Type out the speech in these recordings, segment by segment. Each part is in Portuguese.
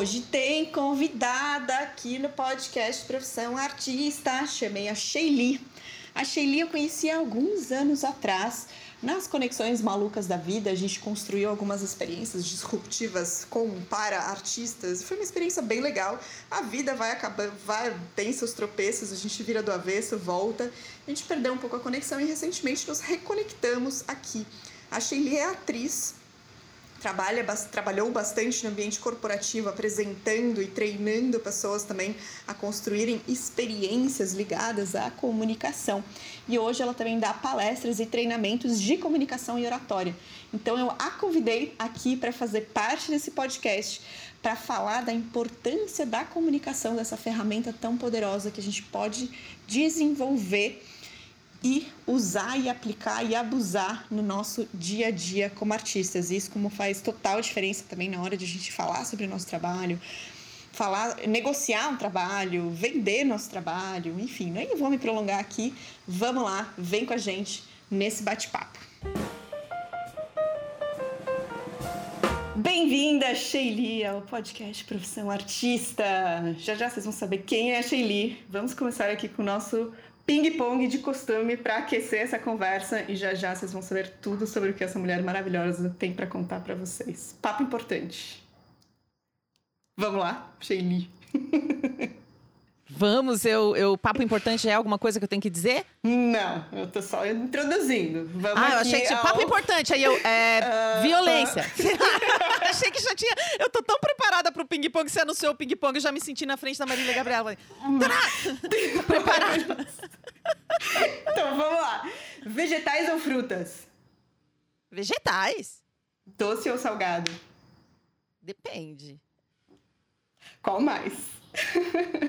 hoje tem convidada aqui no podcast Profissão Artista. Chamei a Sheili. A Sheili eu conheci há alguns anos atrás. Nas conexões malucas da vida, a gente construiu algumas experiências disruptivas com para artistas. Foi uma experiência bem legal. A vida vai acabar, vai tem seus tropeços, a gente vira do avesso, volta. A gente perdeu um pouco a conexão e recentemente nos reconectamos aqui. A Sheili é atriz, trabalha, trabalhou bastante no ambiente corporativo, apresentando e treinando pessoas também a construírem experiências ligadas à comunicação. E hoje ela também dá palestras e treinamentos de comunicação e oratória. Então eu a convidei aqui para fazer parte desse podcast para falar da importância da comunicação dessa ferramenta tão poderosa que a gente pode desenvolver e usar e aplicar e abusar no nosso dia a dia como artistas. Isso como faz total diferença também na hora de a gente falar sobre o nosso trabalho, falar, negociar um trabalho, vender nosso trabalho, enfim, nem vou me prolongar aqui. Vamos lá, vem com a gente nesse bate-papo. Bem-vinda, Sheili, ao podcast Profissão Artista. Já já vocês vão saber quem é a Sheili. Vamos começar aqui com o nosso ping-pong de costume para aquecer essa conversa e já já vocês vão saber tudo sobre o que essa mulher maravilhosa tem para contar para vocês. Papo importante. Vamos lá, Sheili. Vamos, eu, eu. Papo importante é alguma coisa que eu tenho que dizer? Não, eu tô só introduzindo. Vamos ah, eu achei que tinha. Ao... Papo importante, aí eu. É, uh, violência. Uh... achei que já tinha. Eu tô tão preparada pro ping-pong, você anunciou o ping-pong, eu já me senti na frente da Marília Gabriela. preparada. então, vamos lá. Vegetais ou frutas? Vegetais. Doce ou salgado? Depende. Qual mais?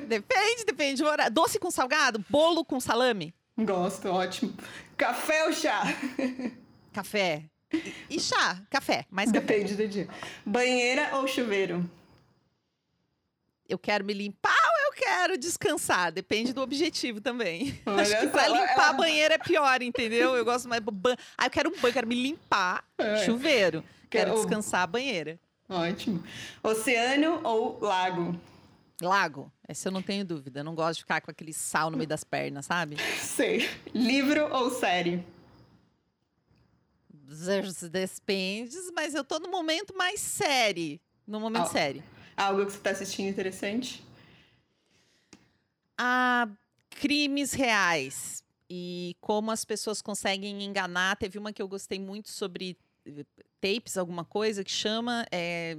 Depende, depende. Doce com salgado? Bolo com salame? Gosto, ótimo. Café ou chá? Café. E, chá? Café, mais Depende café. do dia. Banheira ou chuveiro? Eu quero me limpar ou eu quero descansar? Depende do objetivo também. Olha Acho que pra ela, limpar ela... a banheira é pior, entendeu? Eu gosto mais. Ban... Ah, eu quero um banho, quero me limpar. É. Chuveiro. Quero descansar a banheira. Ótimo. Oceano ou lago? Lago, essa eu não tenho dúvida. Eu não gosto de ficar com aquele sal no meio das pernas, sabe? Sei. Livro ou série? Depende, mas eu tô no momento mais série. No momento Al série. Algo que você tá assistindo interessante? Ah, crimes reais. E como as pessoas conseguem enganar. Teve uma que eu gostei muito sobre eh, tapes, alguma coisa, que chama. É,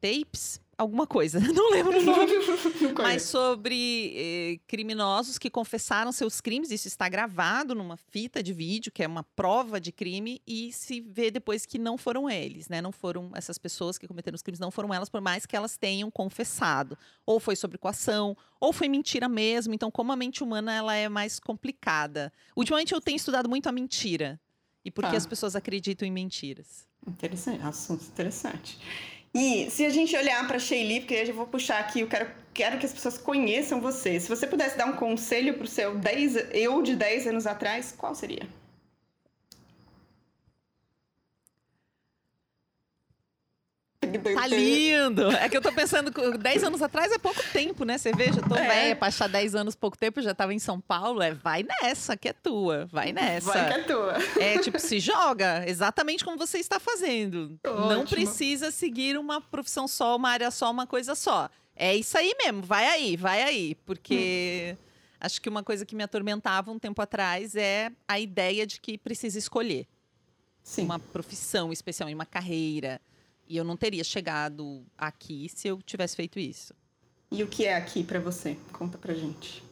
tapes alguma coisa, não lembro o nome, mas sobre eh, criminosos que confessaram seus crimes. Isso está gravado numa fita de vídeo, que é uma prova de crime, e se vê depois que não foram eles, né? Não foram essas pessoas que cometeram os crimes, não foram elas, por mais que elas tenham confessado. Ou foi sobre coação, ou foi mentira mesmo. Então, como a mente humana ela é mais complicada. Ultimamente eu tenho estudado muito a mentira e por que ah. as pessoas acreditam em mentiras. Interessante, assunto interessante. E se a gente olhar para Sheili, porque eu já vou puxar aqui, eu quero, quero que as pessoas conheçam você. Se você pudesse dar um conselho para o seu 10, eu de 10 anos atrás, qual seria? Tá lindo! É que eu tô pensando, 10 anos atrás é pouco tempo, né? Você vê, já tô é. velha, pra achar 10 anos pouco tempo, já tava em São Paulo. É, vai nessa, que é tua. Vai nessa. Vai que é tua. É, tipo, se joga exatamente como você está fazendo. Ótimo. Não precisa seguir uma profissão só, uma área só, uma coisa só. É isso aí mesmo, vai aí, vai aí. Porque hum. acho que uma coisa que me atormentava um tempo atrás é a ideia de que precisa escolher. Sim. Uma profissão especial, uma carreira. E eu não teria chegado aqui se eu tivesse feito isso. E o que é aqui para você? Conta pra gente.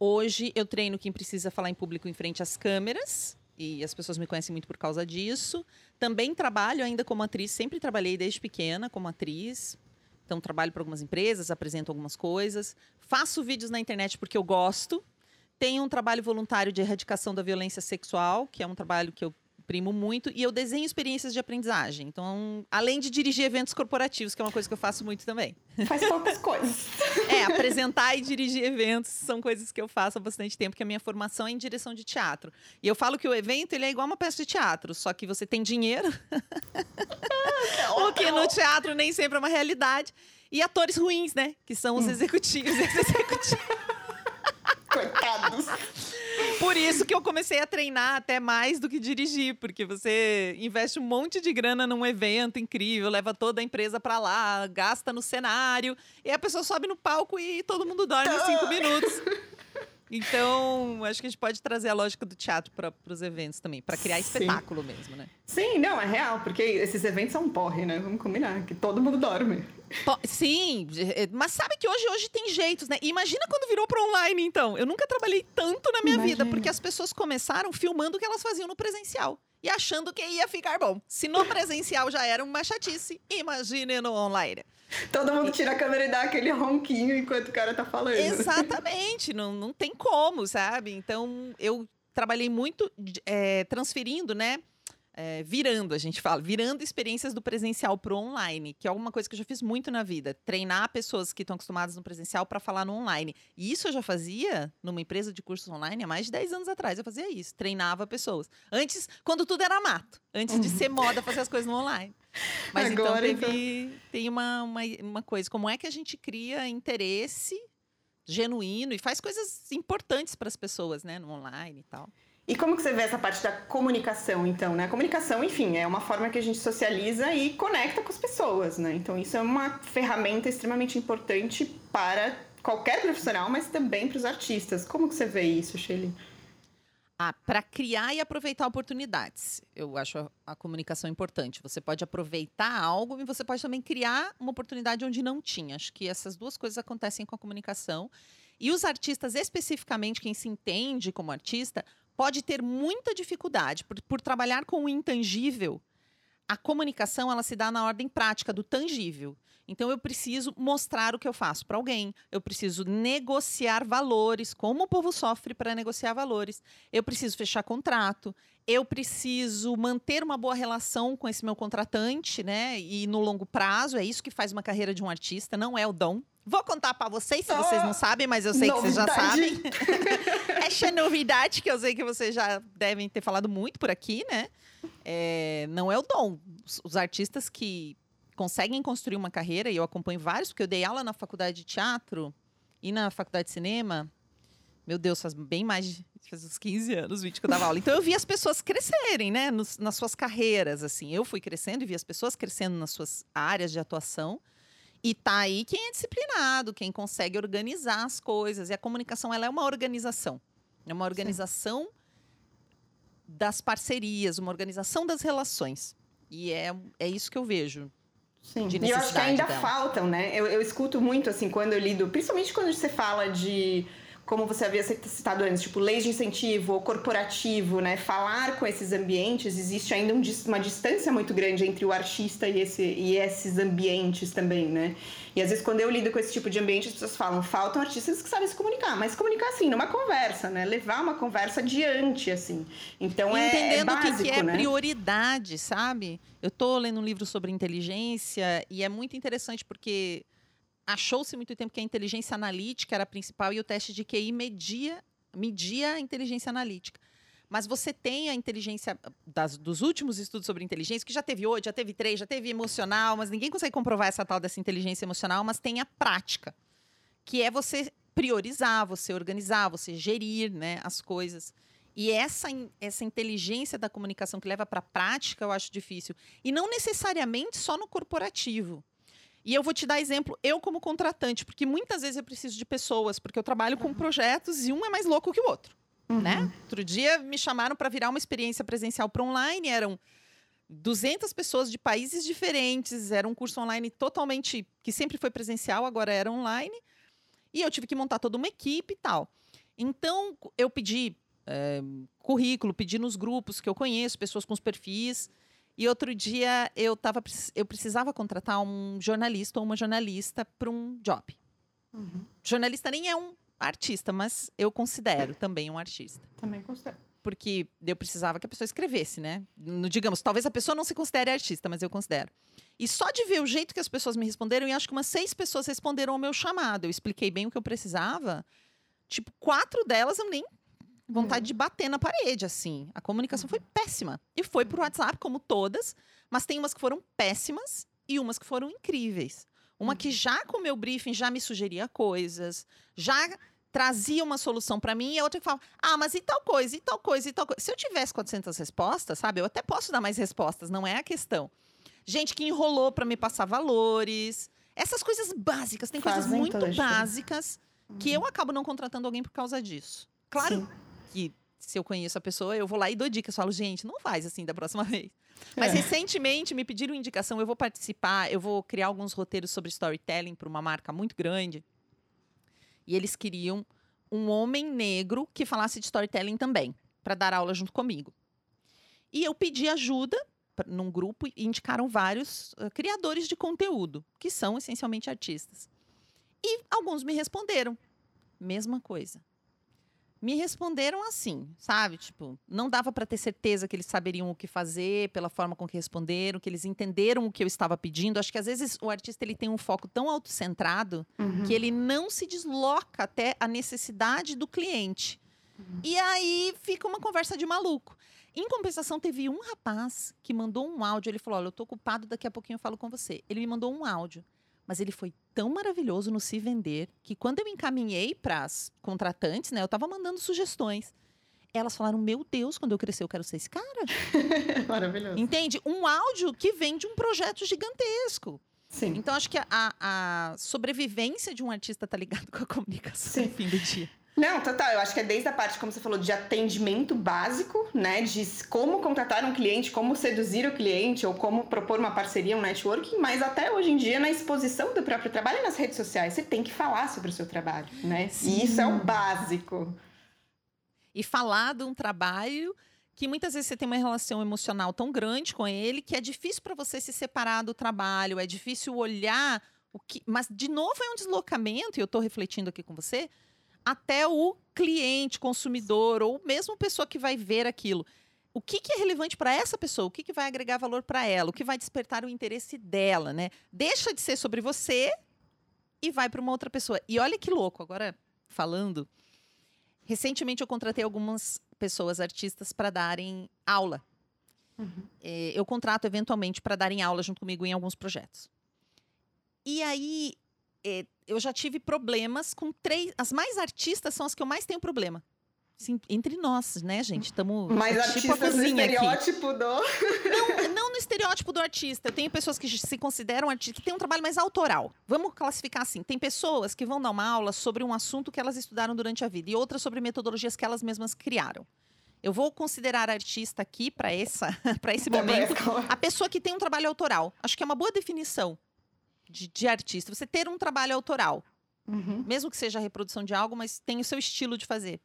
Hoje eu treino quem precisa falar em público em frente às câmeras. E as pessoas me conhecem muito por causa disso. Também trabalho ainda como atriz, sempre trabalhei desde pequena como atriz. Então trabalho para algumas empresas, apresento algumas coisas, faço vídeos na internet porque eu gosto. Tenho um trabalho voluntário de erradicação da violência sexual, que é um trabalho que eu primo muito e eu desenho experiências de aprendizagem. Então, além de dirigir eventos corporativos, que é uma coisa que eu faço muito também. Faz poucas coisas. É, apresentar e dirigir eventos são coisas que eu faço há bastante tempo, que a minha formação é em direção de teatro. E eu falo que o evento ele é igual uma peça de teatro, só que você tem dinheiro. o que no teatro nem sempre é uma realidade. E atores ruins, né? Que são os executivos. executivos. Por isso que eu comecei a treinar até mais do que dirigir, porque você investe um monte de grana num evento incrível, leva toda a empresa para lá, gasta no cenário, e a pessoa sobe no palco e todo mundo dorme em cinco minutos. Então, acho que a gente pode trazer a lógica do teatro para os eventos também, para criar Sim. espetáculo mesmo, né? Sim, não, é real, porque esses eventos são um porre, né? Vamos combinar, que todo mundo dorme. Sim, eh, mas sabe que hoje, hoje tem jeitos, né? Imagina quando virou para online, então. Eu nunca trabalhei tanto na minha vida, Imagina. porque as pessoas começaram filmando o que elas faziam no presencial. E achando que ia ficar bom. Se no presencial já era uma chatice, imagine no online. Todo mundo tira a câmera e dá aquele ronquinho enquanto o cara tá falando. Exatamente, não, não tem como, sabe? Então, eu trabalhei muito eh, transferindo, né? Eh, virando, a gente fala, virando experiências do presencial pro online, que é alguma coisa que eu já fiz muito na vida. Treinar pessoas que estão acostumadas no presencial para falar no online. E isso eu já fazia numa empresa de cursos online há mais de 10 anos atrás. Eu fazia isso, treinava pessoas. Antes, quando tudo era mato, antes de ser moda fazer as coisas no online. Mas Agora, então teve, tem uma, uma, uma coisa, como é que a gente cria interesse genuíno e faz coisas importantes para as pessoas, né, no online e tal. E como que você vê essa parte da comunicação, então, né? A comunicação, enfim, é uma forma que a gente socializa e conecta com as pessoas, né? Então, isso é uma ferramenta extremamente importante para qualquer profissional, mas também para os artistas. Como que você vê isso, Shelly? Ah, para criar e aproveitar oportunidades. Eu acho a, a comunicação importante. Você pode aproveitar algo e você pode também criar uma oportunidade onde não tinha. Acho que essas duas coisas acontecem com a comunicação. E os artistas, especificamente quem se entende como artista, pode ter muita dificuldade por, por trabalhar com o intangível. A comunicação ela se dá na ordem prática do tangível. Então eu preciso mostrar o que eu faço para alguém. Eu preciso negociar valores, como o povo sofre para negociar valores. Eu preciso fechar contrato. Eu preciso manter uma boa relação com esse meu contratante, né? E no longo prazo, é isso que faz uma carreira de um artista, não é o dom. Vou contar para vocês, se vocês não sabem, mas eu sei que vocês já Novidade. sabem. Essa novidade que eu sei que vocês já devem ter falado muito por aqui, né? É, não é o dom. Os, os artistas que conseguem construir uma carreira, e eu acompanho vários, porque eu dei aula na faculdade de teatro e na faculdade de cinema. Meu Deus, faz bem mais de faz uns 15 anos, 20 que eu dava aula. Então eu vi as pessoas crescerem, né, nos- nas suas carreiras, assim. Eu fui crescendo e vi as pessoas crescendo nas suas áreas de atuação. E tá aí quem é disciplinado, quem consegue organizar as coisas. E a comunicação, ela é uma organização. É uma organização das parcerias, uma organização das relações. E é, é isso que eu vejo. Sim. de e eu acho que necessidade ainda dela. faltam, né? Eu, eu escuto muito, assim, quando eu lido, principalmente quando você fala de, como você havia citado antes, tipo, leis de incentivo ou corporativo, né? Falar com esses ambientes, existe ainda um uma distância muito grande entre o artista e, esse, e esses ambientes também, né? E às vezes, quando eu lido com esse tipo de ambiente, as pessoas falam, faltam artistas que sabem se comunicar, mas comunicar assim, numa conversa, né? Levar uma conversa adiante, assim. Então é, é Entendendo o básico, que, que é né? prioridade, sabe? Eu tô lendo um livro sobre inteligência e é muito interessante porque achou-se muito tempo que a inteligência analítica era a principal e o teste de QI media, media a inteligência analítica. Mas você tem a inteligência das- dos últimos estudos sobre inteligência, que já teve oito, já teve três, já teve emocional, mas ninguém consegue comprovar essa tal dessa inteligência emocional, mas tem a prática, que é você priorizar, você organizar, você gerir né, as coisas. E essa, essa inteligência da comunicação que leva para a prática, eu acho difícil. E não necessariamente só no corporativo. E eu vou te dar exemplo, eu como contratante, porque muitas vezes eu preciso de pessoas, porque eu trabalho com projetos e um é mais louco que o outro, né? Outro dia me chamaram para virar uma experiência presencial para online, eram 200 pessoas de países diferentes, era um curso online totalmente que sempre foi presencial, agora era online. E eu tive que montar toda uma equipe e tal. Então, eu pedi eh, currículo, pedi nos grupos que eu conheço, pessoas com os perfis. E outro dia eu, tava, eu precisava contratar um jornalista ou uma jornalista para um job. Uhum. Jornalista nem é um artista, mas eu considero também um artista. Também considero. Porque eu precisava que a pessoa escrevesse, né? No- digamos, talvez a pessoa não se considere artista, mas eu considero. E só de ver o jeito que as pessoas me responderam, e acho que umas seis pessoas responderam ao meu chamado. Eu expliquei bem o que eu precisava. Tipo, quatro delas eu nem vontade de bater na parede, assim. A comunicação foi péssima. E foi por WhatsApp, como todas, mas tem umas que foram péssimas e umas que foram incríveis. Uma que já com o meu briefing já me sugeria coisas, já trazia uma solução para mim e a outra que falava: "Ah, mas e tal coisa, e tal coisa, e tal coisa". Se eu tivesse 400 respostas, sabe? Eu até posso dar mais respostas, não é a questão. Gente que enrolou para me passar valores, essas coisas básicas, tem Fazem coisas muito básicas que eu acabo não contratando alguém por causa disso. Claro Sim. Que se eu conheço a pessoa, eu vou lá e dou dicas. Falo, gente, não faz assim da próxima vez. Mas É. recentemente me pediram indicação, eu vou participar, eu vou criar alguns roteiros sobre storytelling para uma marca muito grande. E eles queriam um homem negro que falasse de storytelling também, para dar aula junto comigo. E eu pedi ajuda num grupo e indicaram vários eh, criadores de conteúdo, que são essencialmente artistas. E alguns me responderam. Mesma coisa. Me responderam assim, sabe? Tipo, não dava para ter certeza que eles saberiam o que fazer pela forma com que responderam, que eles entenderam o que eu estava pedindo. Acho que às vezes o artista ele tem um foco tão autocentrado Uhum. que ele não se desloca até a necessidade do cliente. E aí fica uma conversa de maluco. Em compensação, teve um rapaz que mandou um áudio. Ele falou: Olha, eu tô ocupado, daqui a pouquinho eu falo com você. Ele me mandou um áudio. Mas ele foi tão maravilhoso no se vender que quando eu encaminhei para as contratantes, né, eu tava mandando sugestões. Elas falaram: Meu Deus, quando eu crescer, eu quero ser esse cara. Maravilhoso. Entende? Um áudio que vem de um projeto gigantesco. Sim. Então, acho que a, a sobrevivência de um artista tá ligado com a comunicação Sim. no fim do dia. Não, total. Eu acho que é desde a parte, como você falou, de atendimento básico, né? De como contratar um cliente, como seduzir o cliente, ou como propor uma parceria, um networking, mas até hoje em dia, na exposição do próprio trabalho e nas redes sociais, você tem que falar sobre o seu trabalho, né? E isso é o básico. E falar de um trabalho que muitas vezes você tem uma relação emocional tão grande com ele que é difícil para você se separar do trabalho, é difícil olhar o que. Mas, de novo, é um deslocamento, e eu estou refletindo aqui com você, até o cliente, consumidor, ou mesmo pessoa que vai ver aquilo. O que, que é relevante para essa pessoa? O que, que vai agregar valor para ela? O que vai despertar o interesse dela, né? Deixa de ser sobre você e vai para uma outra pessoa. E olha que louco, agora falando, recentemente eu contratei algumas pessoas, artistas, para darem aula. É, eu contrato eventualmente para darem aula junto comigo em alguns projetos. E aí é, eu já tive problemas com três. As mais artistas são as que eu mais tenho problema. Assim, entre nós, né, gente? Estamos Mas tipo a artistas no cozinha aqui. estereótipo do. Não, não no estereótipo do artista. Eu tenho pessoas que se consideram artistas, que têm um trabalho mais autoral. Vamos classificar assim. Tem pessoas que vão dar uma aula sobre um assunto que elas estudaram durante a vida e outras sobre metodologias que elas mesmas criaram. Eu vou considerar artista aqui para essa, para esse momento, a pessoa que tem um trabalho autoral. Acho que é uma boa definição de, de artista. Você ter um trabalho autoral Uhum. mesmo que seja a reprodução de algo, mas tem o seu estilo de fazer.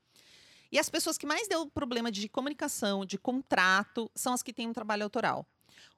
E as pessoas que mais deu problema de comunicação, de contrato, são as que têm um trabalho autoral.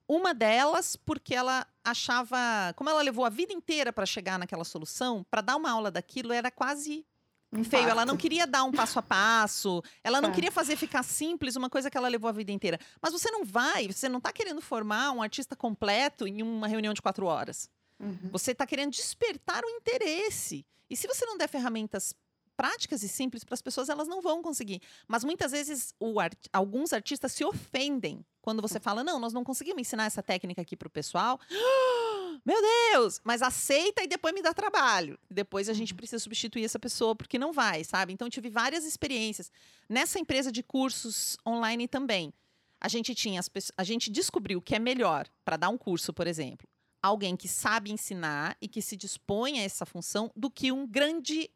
Uma delas, porque ela achava, como ela levou a vida inteira para chegar naquela solução, para dar uma aula daquilo era quase Um feio. Ela parto. não queria dar um passo a passo, ela não É. queria fazer ficar simples uma coisa que ela levou a vida inteira. Mas você não vai, você não está querendo formar um artista completo em uma reunião de quatro horas. Uhum. Você está querendo despertar o interesse. E se você não der ferramentas práticas e simples para as pessoas, elas não vão conseguir. Mas muitas vezes o art- alguns artistas se ofendem quando você fala: não, nós não conseguimos ensinar essa técnica aqui para o pessoal. Meu Deus! Mas aceita e depois me dá trabalho. Depois a gente precisa substituir essa pessoa porque não vai, sabe? Então tive várias experiências. Nessa empresa de cursos online também. A gente tinha as pessoas, a gente descobriu que é melhor para dar um curso, por exemplo, alguém que sabe ensinar e que se dispõe a essa função do que um grande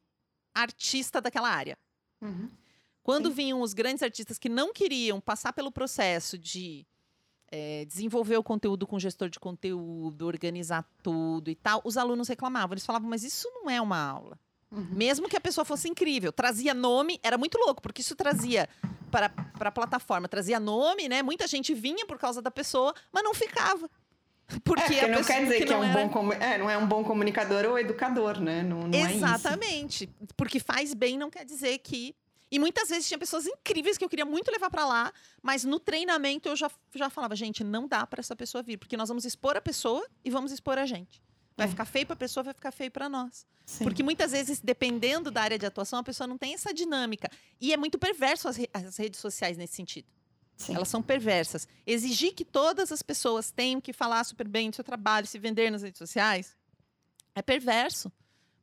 artista daquela área. Uhum. Quando Sim. vinham os grandes artistas que não queriam passar pelo processo de eh, desenvolver o conteúdo com gestor de conteúdo, organizar tudo e tal, os alunos reclamavam. Eles falavam, mas isso não é uma aula. Uhum. Mesmo que a pessoa fosse incrível, trazia nome, era muito louco, porque isso trazia para para a plataforma, trazia nome, né? Muita gente vinha por causa da pessoa, mas não ficava. Porque, É, não quer dizer que, é, um era- bom comu- é, não é um bom comunicador ou educador, né? Não, não é. Exatamente. Porque faz bem não quer dizer que. E muitas vezes tinha pessoas incríveis que eu queria muito levar para lá, mas no treinamento eu já, já falava, gente, não dá para essa pessoa vir, porque nós vamos expor a pessoa e vamos expor a gente. Vai É. ficar feio para a pessoa, vai ficar feio para nós. Sim. Porque muitas vezes, dependendo da área de atuação, a pessoa não tem essa dinâmica. E é muito perverso as, re- as redes sociais nesse sentido. Sim. Elas são perversas. Exigir que todas as pessoas tenham que falar super bem do seu trabalho, se vender nas redes sociais, É perverso.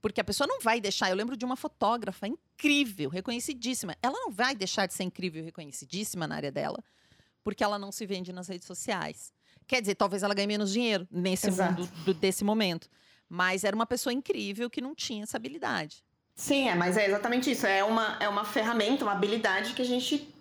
Porque a pessoa não vai deixar. Eu lembro de uma fotógrafa incrível, reconhecidíssima. Ela não vai deixar de ser incrível e reconhecidíssima na área dela, porque ela não se vende nas redes sociais. Quer dizer, talvez ela ganhe menos dinheiro nesse Exato. mundo do- desse momento. Mas era uma pessoa incrível que não tinha essa habilidade. Sim, é, mas é exatamente isso. É uma, é uma ferramenta, uma habilidade que a gente,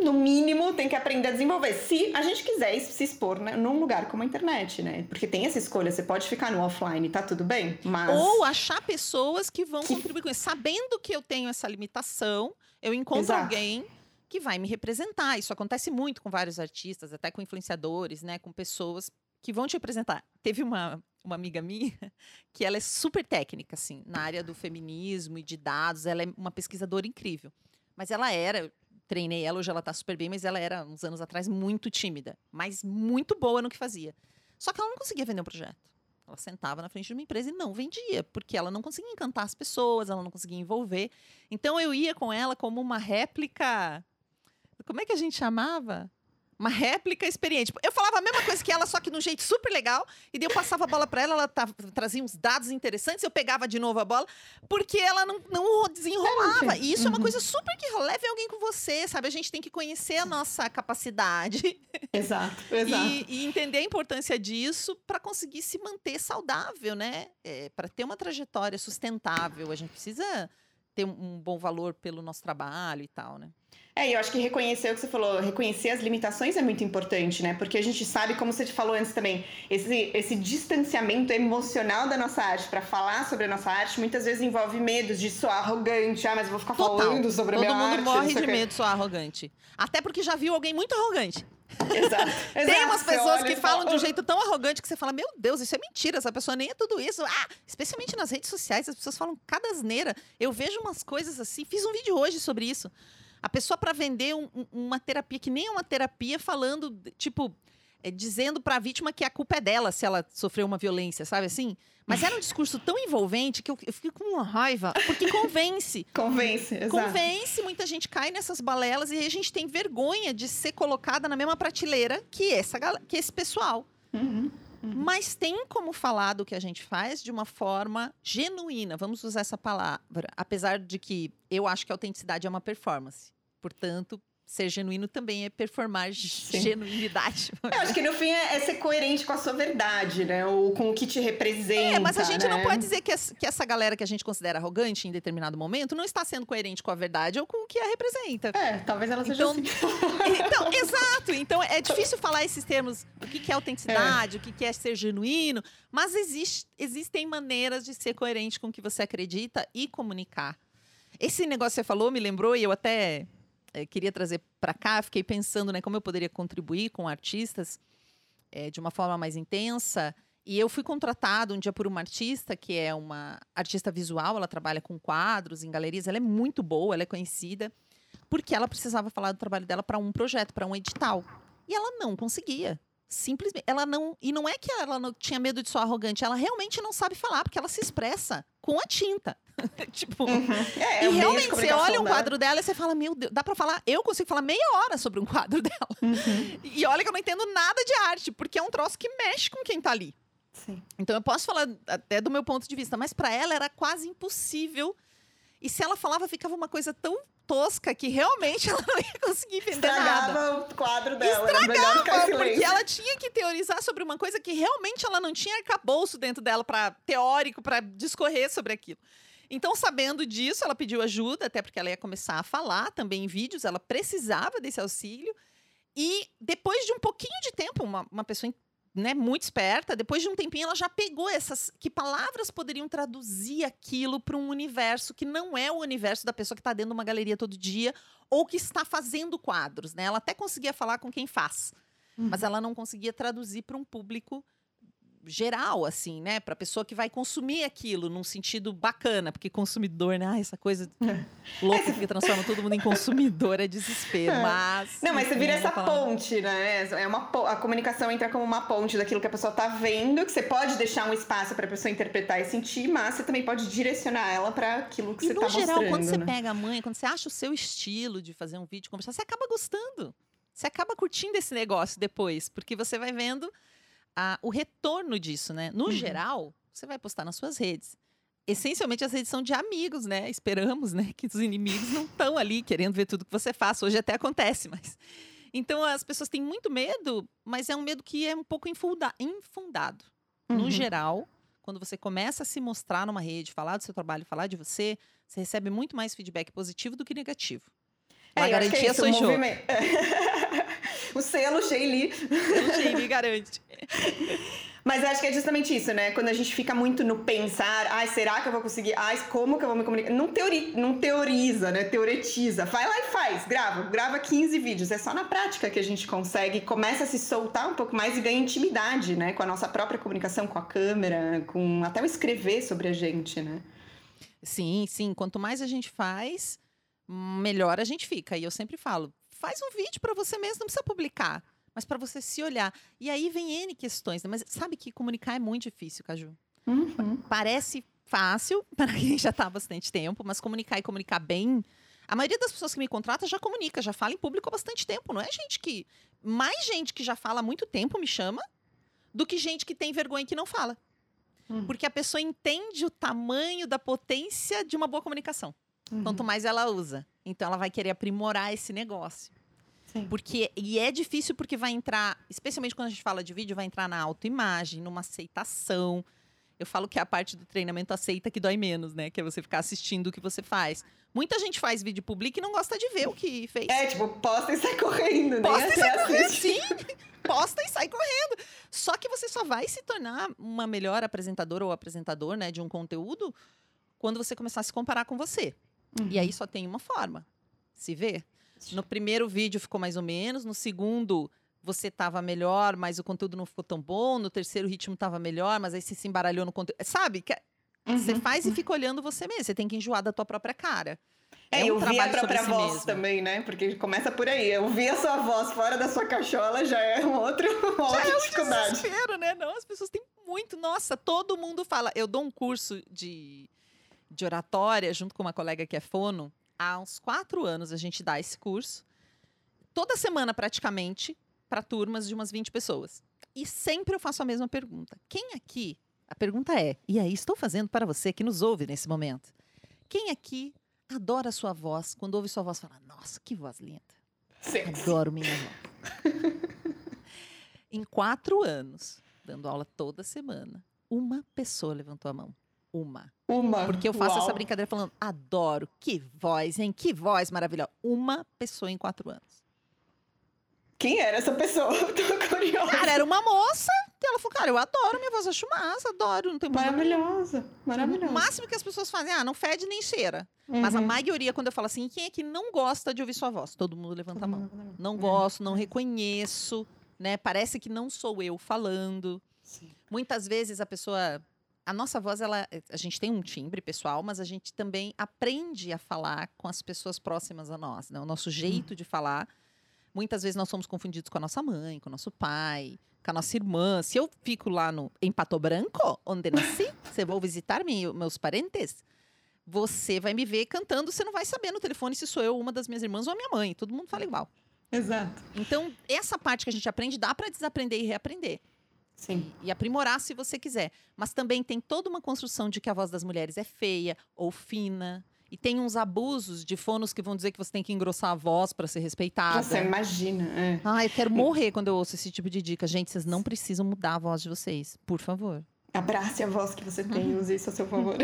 no mínimo, tem que aprender a desenvolver. Se a gente quiser se expor né, num lugar como a internet, né? Porque tem essa escolha, você pode ficar no offline, tá tudo bem, mas... Ou achar pessoas que vão Que- contribuir com isso. Sabendo que eu tenho essa limitação, eu encontro Exato. alguém que vai me representar. Isso acontece muito com vários artistas, até com influenciadores, né? Com pessoas que vão te representar. Teve uma, uma amiga minha que ela é super técnica, assim, na área do feminismo e de dados. Ela é uma pesquisadora incrível. Mas ela era, treinei ela, hoje ela tá super bem, mas ela era, uns anos atrás, muito tímida. Mas muito boa no que fazia. Só que ela não conseguia vender um projeto. Ela sentava na frente de uma empresa e não vendia, porque ela não conseguia encantar as pessoas, ela não conseguia envolver. Então eu ia com ela como uma réplica. Como é que a gente chamava? Uma réplica experiente. Eu falava a mesma coisa que ela, só que de um jeito super legal. E daí eu passava a bola para ela, ela tava- trazia uns dados interessantes, eu pegava de novo a bola, porque ela não, não desenrolava. E isso é uma Uhum. coisa super que leve alguém com você, sabe? A gente tem que conhecer a nossa capacidade Exato, exato. e, e entender a importância disso para conseguir se manter saudável, né? para ter uma trajetória sustentável, a gente precisa ter um bom valor pelo nosso trabalho e tal, né? É, e eu acho que reconhecer o que você falou, reconhecer as limitações é muito importante, né? Porque a gente sabe, como você te falou antes também, esse, esse distanciamento emocional da nossa arte para falar sobre a nossa arte muitas vezes envolve medos de soar arrogante, ah, mas eu vou ficar Total. falando sobre a Todo minha mundo arte. não morre sei de medo de soar arrogante. Até porque já viu alguém muito arrogante. Exato. Tem exato. umas Você pessoas que falam fala, de um "Ah". jeito tão arrogante que você fala, meu Deus, isso é mentira, essa pessoa nem é tudo isso. Ah, especialmente nas redes sociais, as pessoas falam cada asneira. Eu vejo umas coisas assim, fiz um vídeo hoje sobre isso. A pessoa para vender um- um- uma terapia que nem é uma terapia, falando, tipo, é, dizendo para a vítima que a culpa é dela se ela sofreu uma violência, sabe assim? Mas era um discurso tão envolvente que eu, eu fico com uma raiva, porque convence. Convence, exato. Convence, muita gente cai nessas balelas e aí a gente tem vergonha de ser colocada na mesma prateleira que, essa, que esse pessoal. Uhum. Mas tem como falar do que a gente faz de uma forma genuína, vamos usar essa palavra. Apesar de que eu acho que a autenticidade é uma performance. Portanto, ser genuíno também é performar genuinidade. Eu acho que no fim é, é ser coerente com a sua verdade, né? Ou com o que te representa. É, mas a gente não né? pode dizer que, essa- que essa galera que a gente considera arrogante em determinado momento não está sendo coerente com a verdade ou com o que a representa. É, talvez ela seja Então, assim. Então, exato. Então, é difícil falar esses termos. O que que é autenticidade, o que que é ser genuíno. Mas existe- existem maneiras de ser coerente com o que você acredita e comunicar. Esse negócio que você falou me lembrou, e eu até eh, queria trazer para cá. Fiquei pensando né, como eu poderia contribuir com artistas eh, de uma forma mais intensa. E eu fui contratado um dia por uma artista, que é uma artista visual, ela trabalha com quadros em galerias, ela é muito boa, ela é conhecida porque ela precisava falar do trabalho dela para um projeto, para um edital. E ela não conseguia. Simplesmente, ela não, e não é que ela não tinha medo de soar arrogante, ela realmente não sabe falar, porque ela se expressa com a tinta. tipo, É, é e realmente você olha um dela. quadro dela e você fala, meu Deus, dá para falar, eu consigo falar meia hora sobre um quadro dela. Uhum. E olha que eu não entendo nada de arte, porque é um troço que mexe com quem tá ali. Sim. Então eu posso falar até do meu ponto de vista, mas para ela era quase impossível. E se ela falava, ficava uma coisa tão tosca que realmente ela não ia conseguir nada. Estragava o quadro dela. ficar em Porque ela tinha que teorizar sobre uma coisa que realmente ela não tinha arcabouço dentro dela para teórico para discorrer sobre aquilo. Então, sabendo disso, ela pediu ajuda, até porque ela ia começar a falar também em vídeos, ela precisava desse auxílio. E depois de um pouquinho de tempo, uma, uma pessoa né, muito esperta, depois de um tempinho ela já pegou essas que palavras poderiam traduzir aquilo para um universo que não é o universo da pessoa que está dentro de uma galeria todo dia ou que está fazendo quadros, né? Ela até conseguia falar com quem faz, mas ela não conseguia traduzir para um público geral, assim, né? Para pessoa que vai consumir aquilo num sentido bacana, porque consumidor, né? Ah, essa coisa louca que transforma todo mundo em consumidor é desespero, É. mas Não, mas você vira essa ponte, né? É uma a comunicação entra como uma ponte daquilo que a pessoa tá vendo, que você pode deixar um espaço para a pessoa interpretar e sentir, mas você também pode direcionar ela para aquilo que E você no tá geral, mostrando. quando você né? pega a mãe, quando você acha o seu estilo de fazer um vídeo, conversar, você acaba gostando. Você acaba curtindo esse negócio depois, porque você vai vendo a- o retorno disso, né? No Uhum. geral, você vai postar nas suas redes. Essencialmente as redes são de amigos, né? Esperamos, né, que os inimigos não estão ali querendo ver tudo que você faz. Hoje até acontece, mas então as pessoas têm muito medo, mas é um medo que é um pouco infunda infundado. Uhum. No geral, quando você começa a se mostrar numa rede, falar do seu trabalho, falar de você, você recebe muito mais feedback positivo do que negativo. É, a garantia é isso, o, movimento... o selo Sheili. O Sheili garante. Mas acho que é justamente isso, né? Quando a gente fica muito no pensar, ai, será que eu vou conseguir? Ai, como que eu vou me comunicar? Não, teori, não teoriza, né? Teoretiza. Vai lá e faz, grava. Grava 15 vídeos. É só na prática que a gente consegue, começa a se soltar um pouco mais e ganha intimidade, né? Com a nossa própria comunicação com a câmera, com até o escrever sobre a gente, né? Sim, sim. Quanto mais a gente faz, melhor a gente fica. E eu sempre falo, faz um vídeo para você mesmo, não precisa publicar mas para você se olhar. E aí vem N questões, né? mas sabe que comunicar é muito difícil, Caju. Uhum. Parece fácil para quem já está há bastante tempo, mas comunicar e comunicar bem. A maioria das pessoas que me contratam já comunica, já fala em público há bastante tempo. Não é gente que. Mais gente que já fala há muito tempo me chama do que gente que tem vergonha e que não fala. Uhum. Porque a pessoa entende o tamanho da potência de uma boa comunicação. Uhum. Quanto mais ela usa. Então ela vai querer aprimorar esse negócio. Sim. Porque, e é difícil porque vai entrar, especialmente quando a gente fala de vídeo, vai entrar na autoimagem, numa aceitação. Eu falo que é a parte do treinamento aceita que dói menos, né? Que é você ficar assistindo o que você faz. Muita gente faz vídeo público e não gosta de ver o que fez. É, tipo, posta e sai correndo, né? Posta e sai correndo, sim. Posta e sai correndo. Só que você só vai se tornar uma melhor apresentadora ou apresentador, né, de um conteúdo quando você começar a se comparar com você. Uhum. E aí só tem uma forma: se ver. No primeiro vídeo ficou mais ou menos, no segundo você estava melhor, mas o conteúdo não ficou tão bom, no terceiro o ritmo estava melhor, mas aí você se embaralhou no conteúdo. Sabe? Que uhum, você faz uhum. e fica olhando você mesmo, você tem que enjoar da tua própria cara. É, é um eu vi a própria si voz mesmo. também, né? Porque começa por aí. Eu vi a sua voz fora da sua cachola, já é um outro, uma já outra é um dificuldade. desespero, né? Não, as pessoas têm muito. Nossa, todo mundo fala. Eu dou um curso de, de oratória junto com uma colega que é fono há uns quatro anos a gente dá esse curso. Toda semana, praticamente, para turmas de umas 20 pessoas. E sempre eu faço a mesma pergunta. Quem aqui. A pergunta é: e aí, estou fazendo para você que nos ouve nesse momento. Quem aqui adora a sua voz, quando ouve sua voz, fala: Nossa, que voz linda. Adoro minha voz. em quatro anos, dando aula toda semana, uma pessoa levantou a mão. Uma. Uma. Porque eu faço Uau. essa brincadeira falando, adoro, que voz, hein? Que voz maravilhosa. Uma pessoa em quatro anos. Quem era essa pessoa? Tô curiosa. Cara, era uma moça. E ela falou, cara, eu adoro minha voz, acho massa, adoro, não tem. Maravilhosa, maravilhosa. O máximo que as pessoas fazem, ah, não fede nem cheira. Uhum. Mas a uhum. maioria, quando eu falo assim, quem é que não gosta de ouvir sua voz? Todo mundo levanta Todo a mão. Mundo. Não gosto, não reconheço, né? Parece que não sou eu falando. Sim. Muitas vezes a pessoa a nossa voz, ela, a gente tem um timbre pessoal, mas a gente também aprende a falar com as pessoas próximas a nós, né? O nosso jeito de falar. Muitas vezes nós somos confundidos com a nossa mãe, com o nosso pai, com a nossa irmã. Se eu fico lá no, em Pato Branco, onde nasci, você vou visitar me, meus parentes, você vai me ver cantando, você não vai saber no telefone se sou eu, uma das minhas irmãs ou a minha mãe. Todo mundo fala igual. Exato. Então, essa parte que a gente aprende, dá para desaprender e reaprender. Sim. E, e, aprimorar se você quiser. Mas também tem toda uma construção de que a voz das mulheres é feia ou fina. E tem uns abusos de fonos que vão dizer que você tem que engrossar a voz para ser respeitada. Você imagina. É. Ah, eu quero morrer quando eu ouço esse tipo de dica. Gente, vocês não precisam mudar a voz de vocês, por favor. Abrace a voz que você tem, use isso a seu favor.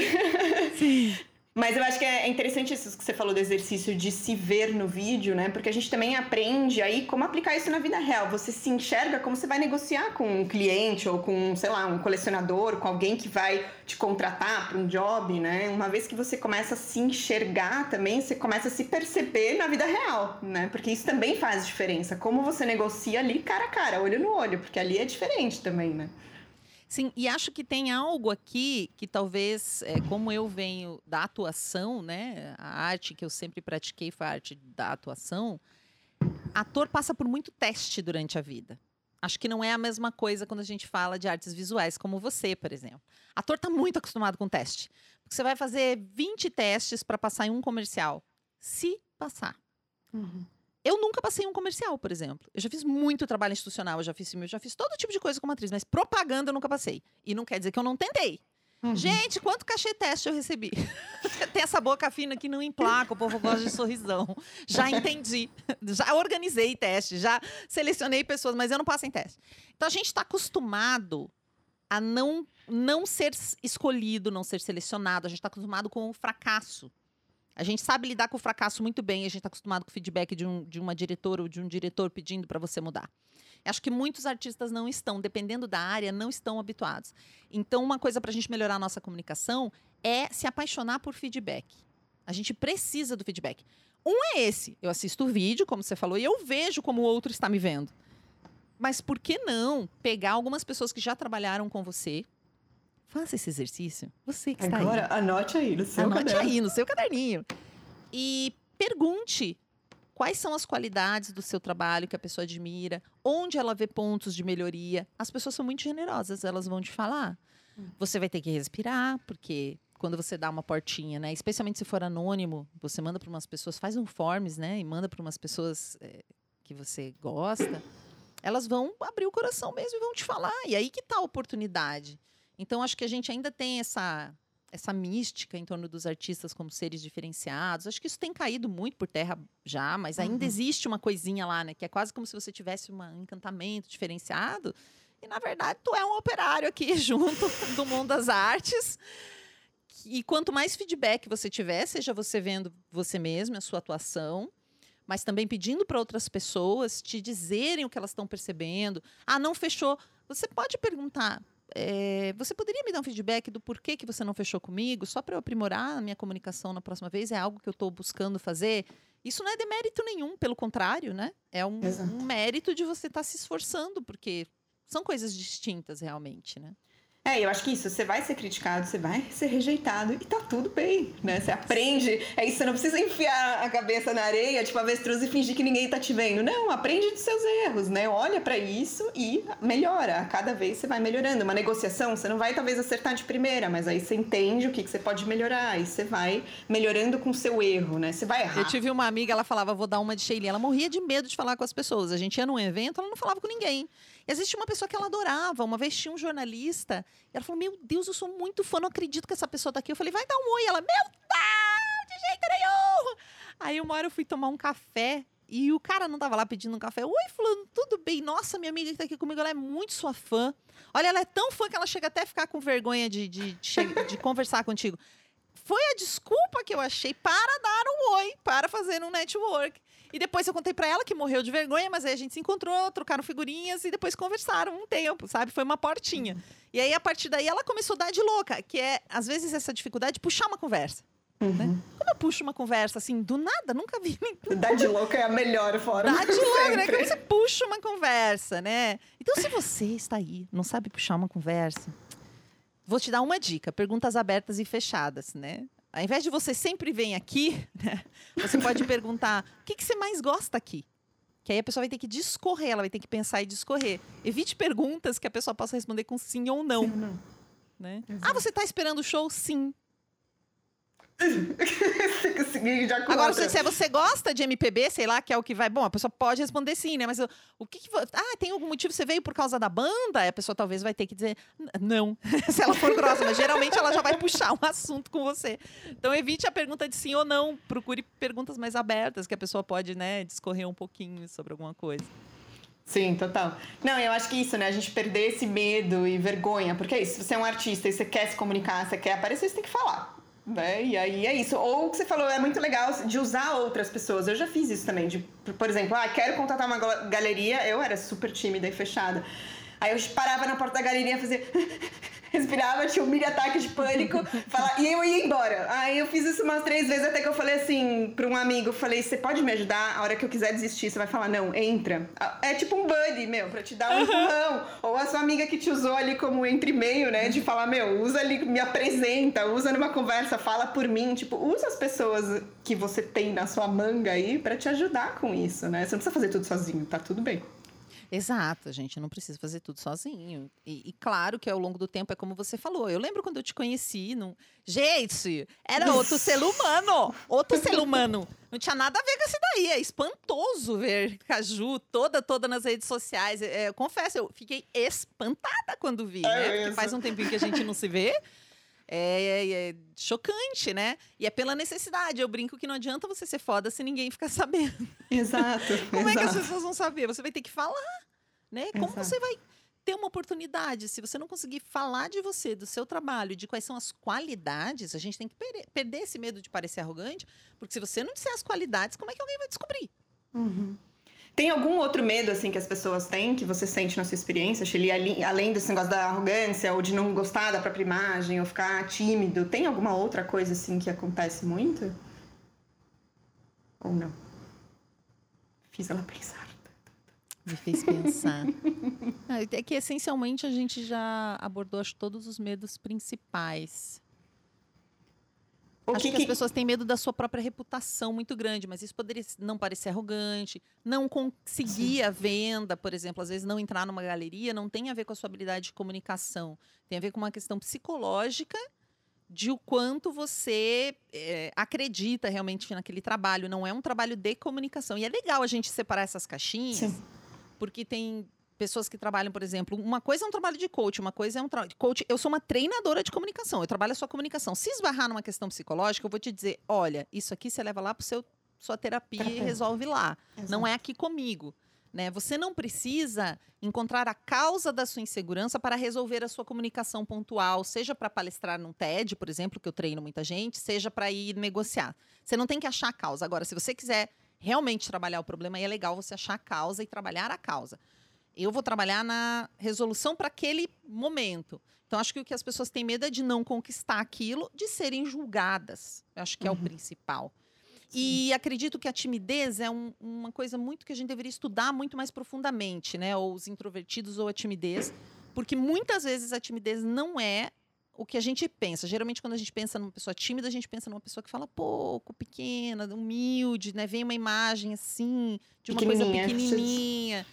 Sim. Mas eu acho que é interessante isso que você falou do exercício de se ver no vídeo, né? Porque a gente também aprende aí como aplicar isso na vida real. Você se enxerga como você vai negociar com um cliente ou com, sei lá, um colecionador, com alguém que vai te contratar para um job, né? Uma vez que você começa a se enxergar também, você começa a se perceber na vida real, né? Porque isso também faz diferença. Como você negocia ali cara a cara, olho no olho, porque ali é diferente também, né? Sim, e acho que tem algo aqui que talvez, é, como eu venho da atuação, né? A arte que eu sempre pratiquei foi a arte da atuação. Ator passa por muito teste durante a vida. Acho que não é a mesma coisa quando a gente fala de artes visuais, como você, por exemplo. Ator está muito acostumado com teste. Porque você vai fazer 20 testes para passar em um comercial. Se passar. Uhum. Eu nunca passei um comercial, por exemplo. Eu já fiz muito trabalho institucional, eu já fiz eu já fiz todo tipo de coisa como atriz, mas propaganda eu nunca passei. E não quer dizer que eu não tentei. Uhum. Gente, quanto cachê teste eu recebi? Tem essa boca fina que não emplaca, o povo gosta de sorrisão. Já entendi. Já organizei teste, já selecionei pessoas, mas eu não passo em teste. Então a gente está acostumado a não, não ser escolhido, não ser selecionado. A gente está acostumado com o fracasso. A gente sabe lidar com o fracasso muito bem, a gente está acostumado com o feedback de, um, de uma diretora ou de um diretor pedindo para você mudar. Acho que muitos artistas não estão, dependendo da área, não estão habituados. Então, uma coisa para a gente melhorar a nossa comunicação é se apaixonar por feedback. A gente precisa do feedback. Um é esse: eu assisto o vídeo, como você falou, e eu vejo como o outro está me vendo. Mas por que não pegar algumas pessoas que já trabalharam com você, Faça esse exercício. Você que está Agora, aí. anote aí no seu anote caderno. aí no seu caderninho. E pergunte quais são as qualidades do seu trabalho que a pessoa admira, onde ela vê pontos de melhoria. As pessoas são muito generosas, elas vão te falar. Hum. Você vai ter que respirar, porque quando você dá uma portinha, né? Especialmente se for anônimo, você manda para umas pessoas, faz um forms, né? E manda para umas pessoas é, que você gosta. Elas vão abrir o coração mesmo e vão te falar. E aí que tá a oportunidade. Então, acho que a gente ainda tem essa, essa mística em torno dos artistas como seres diferenciados. Acho que isso tem caído muito por terra já, mas ainda uhum. existe uma coisinha lá, né? Que é quase como se você tivesse um encantamento diferenciado. E, na verdade, tu é um operário aqui junto do mundo das artes. E quanto mais feedback você tiver, seja você vendo você mesmo, a sua atuação, mas também pedindo para outras pessoas te dizerem o que elas estão percebendo. Ah, não fechou. Você pode perguntar: é, você poderia me dar um feedback do porquê que você não fechou comigo, só para eu aprimorar a minha comunicação na próxima vez? É algo que eu estou buscando fazer? Isso não é demérito nenhum, pelo contrário, né? É um, um mérito de você estar tá se esforçando, porque são coisas distintas realmente, né? É, eu acho que isso, você vai ser criticado, você vai ser rejeitado e tá tudo bem, né? Você aprende, é isso, você não precisa enfiar a cabeça na areia, tipo avestruz e fingir que ninguém tá te vendo. Não, aprende dos seus erros, né? Olha para isso e melhora. Cada vez você vai melhorando. Uma negociação, você não vai talvez acertar de primeira, mas aí você entende o que, que você pode melhorar e você vai melhorando com o seu erro, né? Você vai errar. Eu tive uma amiga, ela falava, vou dar uma de Sheila. Ela morria de medo de falar com as pessoas. A gente ia num evento, ela não falava com ninguém. Existe uma pessoa que ela adorava. Uma vez tinha um jornalista. E ela falou: Meu Deus, eu sou muito fã, não acredito que essa pessoa tá aqui. Eu falei: Vai dar um oi. Ela: Meu Deus, de jeito nenhum. Aí uma hora eu fui tomar um café. E o cara não tava lá pedindo um café. Oi, Fulano, tudo bem? Nossa, minha amiga que tá aqui comigo, ela é muito sua fã. Olha, ela é tão fã que ela chega até a ficar com vergonha de, de, de, de conversar contigo. Foi a desculpa que eu achei para dar um oi, para fazer um network. E depois eu contei para ela que morreu de vergonha, mas aí a gente se encontrou, trocaram figurinhas e depois conversaram um tempo, sabe? Foi uma portinha. Uhum. E aí, a partir daí, ela começou a dar de louca, que é, às vezes, essa dificuldade de puxar uma conversa. Né? Uhum. Né? Como eu puxo uma conversa assim, do nada, nunca vi. Dar de louca é a melhor forma. Dar de louca, né? Como você puxa uma conversa, né? Então, se você está aí, não sabe puxar uma conversa, vou te dar uma dica: perguntas abertas e fechadas, né? Ao invés de você sempre vir aqui, né, você pode perguntar: o que, que você mais gosta aqui? Que aí a pessoa vai ter que discorrer, ela vai ter que pensar e discorrer. Evite perguntas que a pessoa possa responder com sim ou não. Sim ou não. Né? Ah, você está esperando o show? Sim. Agora, se, se você gosta de MPB, sei lá, que é o que vai. Bom, a pessoa pode responder sim, né? Mas o, que, que, Ah, tem algum motivo? Você veio por causa da banda? A pessoa talvez vai ter que dizer não, se ela for grossa, mas geralmente ela já vai puxar um assunto com você. Então evite a pergunta de sim ou não. Procure perguntas mais abertas, que a pessoa pode, né, discorrer um pouquinho sobre alguma coisa. Sim, total. Não, eu acho que isso, né? A gente perder esse medo e vergonha. Porque é isso, se você é um artista e você quer se comunicar, você quer aparecer, você tem que falar né? E aí é isso. Ou que você falou é muito legal de usar outras pessoas. Eu já fiz isso também. De, por exemplo, ah, quero contratar uma galeria. Eu era super tímida e fechada. Aí eu parava na porta da galeria e fazia. Respirava, tinha um mini ataque de pânico, fala, e eu ia embora. Aí eu fiz isso umas três vezes até que eu falei assim para um amigo, falei, você pode me ajudar? A hora que eu quiser desistir, você vai falar, não, entra. É tipo um buddy, meu, pra te dar um empurrão. Ou a sua amiga que te usou ali como entre meio, né, de falar, meu, usa ali, me apresenta, usa numa conversa, fala por mim, tipo, usa as pessoas que você tem na sua manga aí para te ajudar com isso, né? Você não precisa fazer tudo sozinho, tá tudo bem. Exato, gente não precisa fazer tudo sozinho. E, e, claro que ao longo do tempo é como você falou. Eu lembro quando eu te conheci. Não... Gente, era outro ser humano! Outro ser humano. Não tinha nada a ver com esse daí. É espantoso ver Caju toda, toda nas redes sociais. É, é, eu confesso, eu fiquei espantada quando vi, é né? Porque faz um tempinho que a gente não se vê. É, é, chocante, né? E é pela necessidade. Eu brinco que não adianta você ser foda se ninguém ficar sabendo. Exato. Como exato. é que as pessoas vão saber? Você vai ter que falar, né? Como Exato. você vai ter uma oportunidade? Se você não conseguir falar de você, do seu trabalho, de quais são as qualidades, a gente tem que per- perder esse medo de parecer arrogante, porque se você não disser as qualidades, como é que alguém vai descobrir? Uhum. Tem algum outro medo, assim, que as pessoas têm, que você sente na sua experiência, Shelly, além desse negócio da arrogância, ou de não gostar da própria imagem, ou ficar tímido? Tem alguma outra coisa, assim, que acontece muito? Ou não? Fiz ela pensar. Me fez pensar. Ah, é que essencialmente a gente já abordou acho, todos os medos principais. O Acho que, que, que... as pessoas têm medo da sua própria reputação muito grande, mas isso poderia não parecer arrogante, não conseguir a venda, por exemplo, às vezes não entrar numa galeria, não tem a ver com a sua habilidade de comunicação, tem a ver com uma questão psicológica de o quanto você eh, acredita realmente naquele trabalho. Não é um trabalho de comunicação. E é legal a gente separar essas caixinhas, Sim. porque tem pessoas que trabalham, por exemplo, uma coisa é um trabalho de coach, uma coisa é um trabalho de coach. Eu sou uma treinadora de comunicação, eu trabalho a sua comunicação. Se esbarrar numa questão psicológica, eu vou te dizer, olha, isso aqui você leva lá para seu sua terapia e Terapeuta. resolve lá. Não Exato. é aqui comigo. Né? Você não precisa encontrar a causa da sua insegurança para resolver a sua comunicação pontual, seja para palestrar num TED, por exemplo, que eu treino muita gente, seja para ir negociar. Você não tem que achar a causa. Agora, se você quiser realmente trabalhar o problema, aí é legal você achar a causa e trabalhar a causa. Eu vou trabalhar na resolução para aquele momento. Então, acho que o que as pessoas têm medo é de não conquistar aquilo, de serem julgadas. Eu acho que é o Uhum. principal. E acredito que a timidez é um- uma coisa muito que a gente deveria estudar muito mais profundamente, né? Ou os introvertidos ou a timidez, porque muitas vezes a timidez não é o que a gente pensa. Geralmente, quando a gente pensa numa pessoa tímida, a gente pensa numa pessoa que fala pouco, pequena, humilde, né? Vem uma imagem assim, de uma coisa Pequenininha.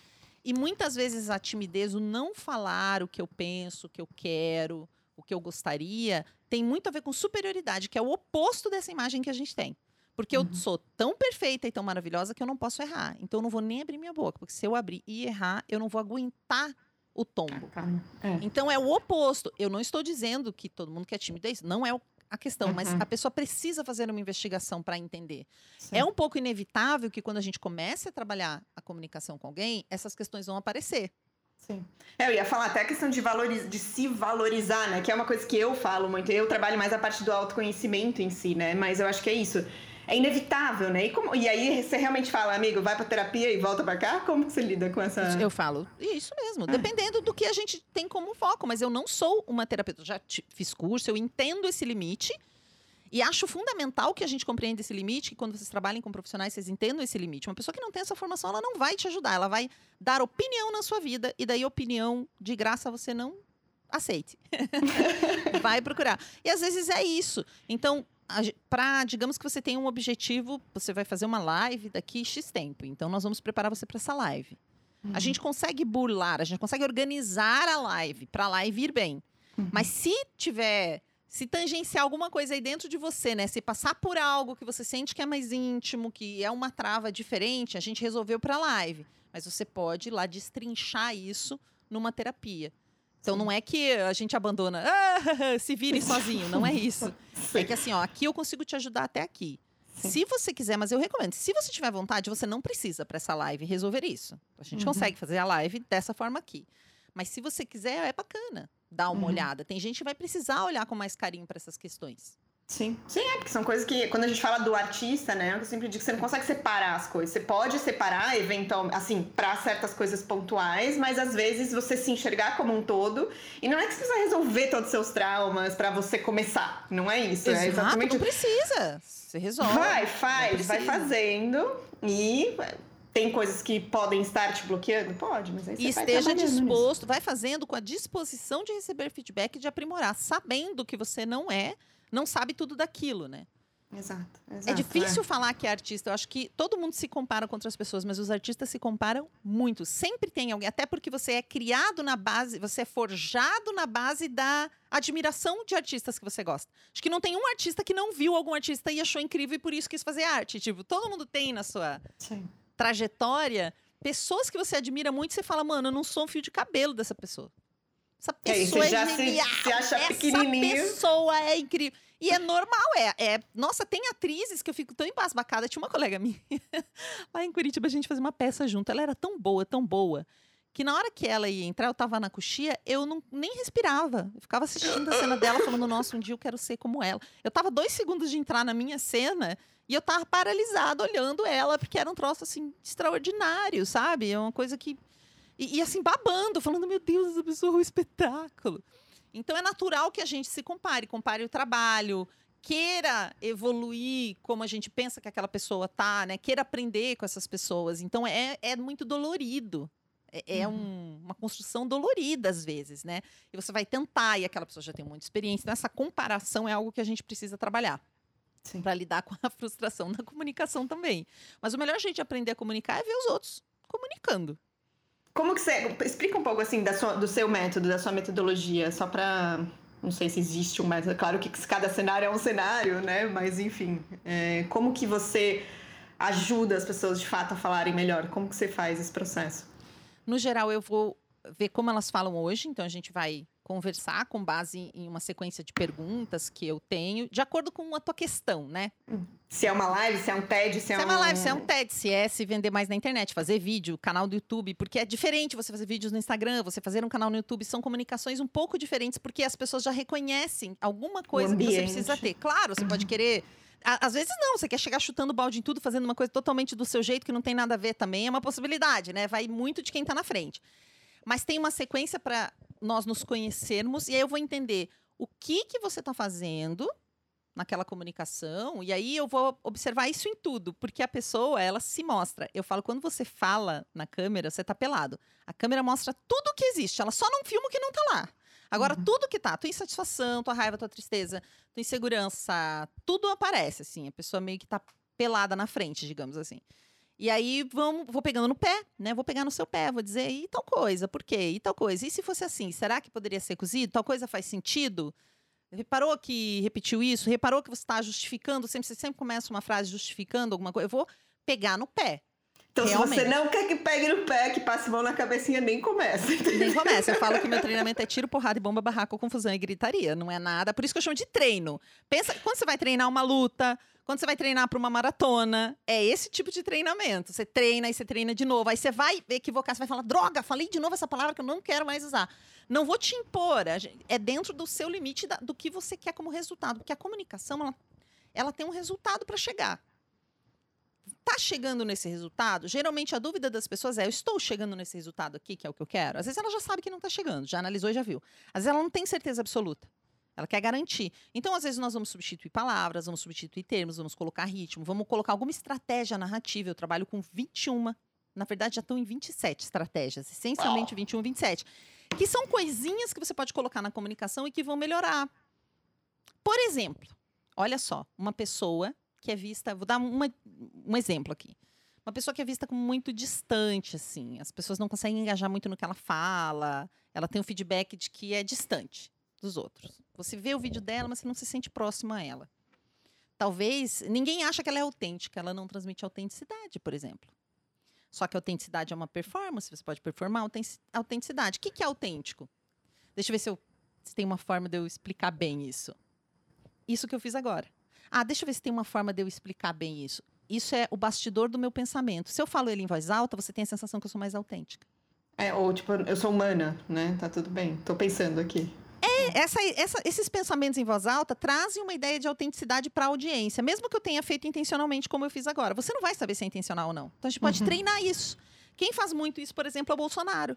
E muitas vezes a timidez, o não falar o que eu penso, o que eu quero, o que eu gostaria, tem muito a ver com superioridade, que é o oposto dessa imagem que a gente tem. Porque eu Uhum. sou tão perfeita e tão maravilhosa que eu não posso errar. Então eu não vou nem abrir minha boca, porque se eu abrir e errar, eu não vou aguentar o tombo. Calma. É. Então é o oposto. Eu não estou dizendo que todo mundo que é tímido é isso. Não é o- a questão, mas Uhum. a pessoa precisa fazer uma investigação para entender. Sim. É um pouco inevitável que quando a gente comece a trabalhar a comunicação com alguém, essas questões vão aparecer. Sim. É, eu ia falar até a questão de, valoriz... de se valorizar, né? Que é uma coisa que eu falo muito. Eu trabalho mais a parte do autoconhecimento em si, né? Mas eu acho que é isso. É inevitável, né? E, como... e aí você realmente fala, amigo, vai pra terapia e volta pra cá? Como você lida com essa. Eu falo, isso mesmo, dependendo do que a gente tem como foco, mas eu não sou uma terapeuta, eu já fiz curso, eu entendo esse limite e acho fundamental que a gente compreenda esse limite, que quando vocês trabalhem com profissionais, vocês entendam esse limite. Uma pessoa que não tem essa formação, ela não vai te ajudar, ela vai dar opinião na sua vida e daí opinião de graça você não aceite. vai procurar. E às vezes é isso. Então, para, digamos que você tem um objetivo, você vai fazer uma live daqui X tempo. Então, nós vamos preparar você para essa live. A gente consegue burlar, a gente consegue organizar a live para a live ir bem. Uhum. Mas se tiver, se tangenciar alguma coisa aí dentro de você, né? Se passar por algo que você sente que é mais íntimo, que é uma trava diferente, a gente resolveu para a live. Mas você pode ir lá destrinchar isso numa terapia. Então não é que a gente abandona, ah, se vire sozinho, não é isso. É que assim, ó, aqui eu consigo te ajudar até aqui. Sim. Se você quiser, mas eu recomendo, se você tiver vontade, você não precisa para essa live resolver isso. A gente Uhum. consegue fazer a live dessa forma aqui. Mas se você quiser, é bacana dar uma Uhum. olhada. Tem gente que vai precisar olhar com mais carinho para essas questões. Sim. Sim, é, porque são coisas que, quando a gente fala do artista, né, eu sempre digo que você não consegue separar as coisas. Você pode separar, eventualmente, assim, para certas coisas pontuais, mas às vezes você se enxergar como um todo. E não é que você precisa resolver todos os seus traumas para você começar. Não é isso. é Exato, exatamente não precisa. Você resolve. Vai, faz, vai fazendo e tem coisas que podem estar te bloqueando? Pode, mas aí você E esteja trabalhando nisso. disposto, vai fazendo com a disposição de receber feedback e de aprimorar, sabendo que você não é, não sabe tudo daquilo, né? Exato, exato. É difícil falar que é artista. Eu acho que todo mundo se compara com outras pessoas, mas os artistas se comparam muito. Sempre tem alguém, até porque você é criado na base, você é forjado na base da admiração de artistas que você gosta. Acho que não tem um artista que não viu algum artista e achou incrível e por isso quis fazer arte. Tipo, todo mundo tem na sua Sim. trajetória pessoas que você admira muito e você fala, mano, eu não sou um fio de cabelo dessa pessoa. Essa pessoa é, é genial. Se, se acha Essa pequenininho. pessoa é incrível. E é normal, é, é. Nossa, tem atrizes que eu fico tão embasbacada. Tinha uma colega minha lá em Curitiba, a gente fazia uma peça junto. Ela era tão boa, tão boa, que na hora que ela ia entrar, eu tava na coxia, eu não, nem respirava. Eu ficava assistindo a cena dela, falando, nossa, um dia eu quero ser como ela. Eu tava dois segundos de entrar na minha cena e eu tava paralisada olhando ela, porque era um troço, assim, extraordinário, sabe? É uma coisa que... E, e assim, babando, falando, meu Deus, essa pessoa é um espetáculo. Então é natural que a gente se compare, compare o trabalho, queira evoluir como a gente pensa que aquela pessoa tá, né? Queira aprender com essas pessoas. Então é, é muito dolorido. É, é um, uma construção dolorida às vezes, né? E você vai tentar e aquela pessoa já tem muita experiência. Então essa comparação é algo que a gente precisa trabalhar. Para lidar com a frustração da comunicação também. Mas o melhor jeito de aprender a comunicar é ver os outros comunicando. Como que você. Explica um pouco assim sua, do seu método, da sua metodologia, só para. Não sei se existe um método. Claro que cada cenário é um cenário, né? Mas enfim. É, como que você ajuda as pessoas de fato a falarem melhor? Como que você faz esse processo? No geral, eu vou ver como elas falam hoje, então a gente vai conversar com base em uma sequência de perguntas que eu tenho, de acordo com a tua questão, né? Se é uma live, se é um TED, se, se é, é uma live, se é um TED, se é se vender mais na internet, fazer vídeo, canal do YouTube, porque é diferente você fazer vídeos no Instagram, você fazer um canal no YouTube, são comunicações um pouco diferentes, porque as pessoas já reconhecem alguma coisa que você precisa ter. Claro, você pode querer às vezes não, você quer chegar chutando balde em tudo, fazendo uma coisa totalmente do seu jeito que não tem nada a ver também, é uma possibilidade, né? Vai muito de quem tá na frente. Mas tem uma sequência para nós nos conhecermos e aí eu vou entender o que que você está fazendo naquela comunicação e aí eu vou observar isso em tudo, porque a pessoa, ela se mostra. Eu falo quando você fala na câmera, você tá pelado. A câmera mostra tudo que existe, ela só não filma o que não tá lá. Agora, uhum. tudo que tá, tua insatisfação, tua raiva, tua tristeza, tua insegurança, tudo aparece, assim. A pessoa meio que tá pelada na frente, digamos assim. E aí vamos, vou pegando no pé, né? Vou pegar no seu pé, vou dizer, e tal coisa, por quê? E tal coisa. E se fosse assim, será que poderia ser cozido? Tal coisa faz sentido? Reparou que repetiu isso? Reparou que você está justificando? Sempre, você sempre começa uma frase justificando alguma coisa. Eu vou pegar no pé. Então, Realmente. se você não quer que pegue no pé, que passe mão na cabecinha, nem começa. Entendeu? Nem começa. Eu falo que meu treinamento é tiro, porrada e bomba, barraco, confusão e gritaria. Não é nada. Por isso que eu chamo de treino. Pensa, quando você vai treinar uma luta, quando você vai treinar para uma maratona, é esse tipo de treinamento. Você treina e você treina de novo. Aí você vai equivocar, você vai falar, droga, falei de novo essa palavra que eu não quero mais usar. Não vou te impor, é dentro do seu limite do que você quer como resultado. Porque a comunicação, ela, ela tem um resultado para chegar. Tá chegando nesse resultado? Geralmente a dúvida das pessoas é: eu estou chegando nesse resultado aqui, que é o que eu quero? Às vezes ela já sabe que não está chegando, já analisou e já viu. Às vezes ela não tem certeza absoluta. Ela quer garantir. Então, às vezes, nós vamos substituir palavras, vamos substituir termos, vamos colocar ritmo, vamos colocar alguma estratégia narrativa. Eu trabalho com 21, na verdade, já estão em 27 estratégias, essencialmente 21, 27. Que são coisinhas que você pode colocar na comunicação e que vão melhorar. Por exemplo, olha só, uma pessoa que é vista. Vou dar uma, um exemplo aqui. Uma pessoa que é vista como muito distante, assim. As pessoas não conseguem engajar muito no que ela fala. Ela tem um feedback de que é distante dos outros. Você vê o vídeo dela, mas você não se sente próximo a ela. Talvez ninguém acha que ela é autêntica, ela não transmite autenticidade, por exemplo. Só que autenticidade é uma performance, você pode performar autenticidade. O que, é autêntico? Deixa eu ver se, eu, se tem uma forma de eu explicar bem isso. Isso que eu fiz agora. Ah, deixa eu ver se tem uma forma de eu explicar bem isso. Isso é o bastidor do meu pensamento. Se eu falo ele em voz alta, você tem a sensação que eu sou mais autêntica. É, ou tipo, eu sou humana, né? Tá tudo bem. Tô pensando aqui. É, essa, essa, esses pensamentos em voz alta trazem uma ideia de autenticidade para a audiência, mesmo que eu tenha feito intencionalmente como eu fiz agora. Você não vai saber se é intencional ou não. Então a gente pode uhum. treinar isso. Quem faz muito isso, por exemplo, é o Bolsonaro.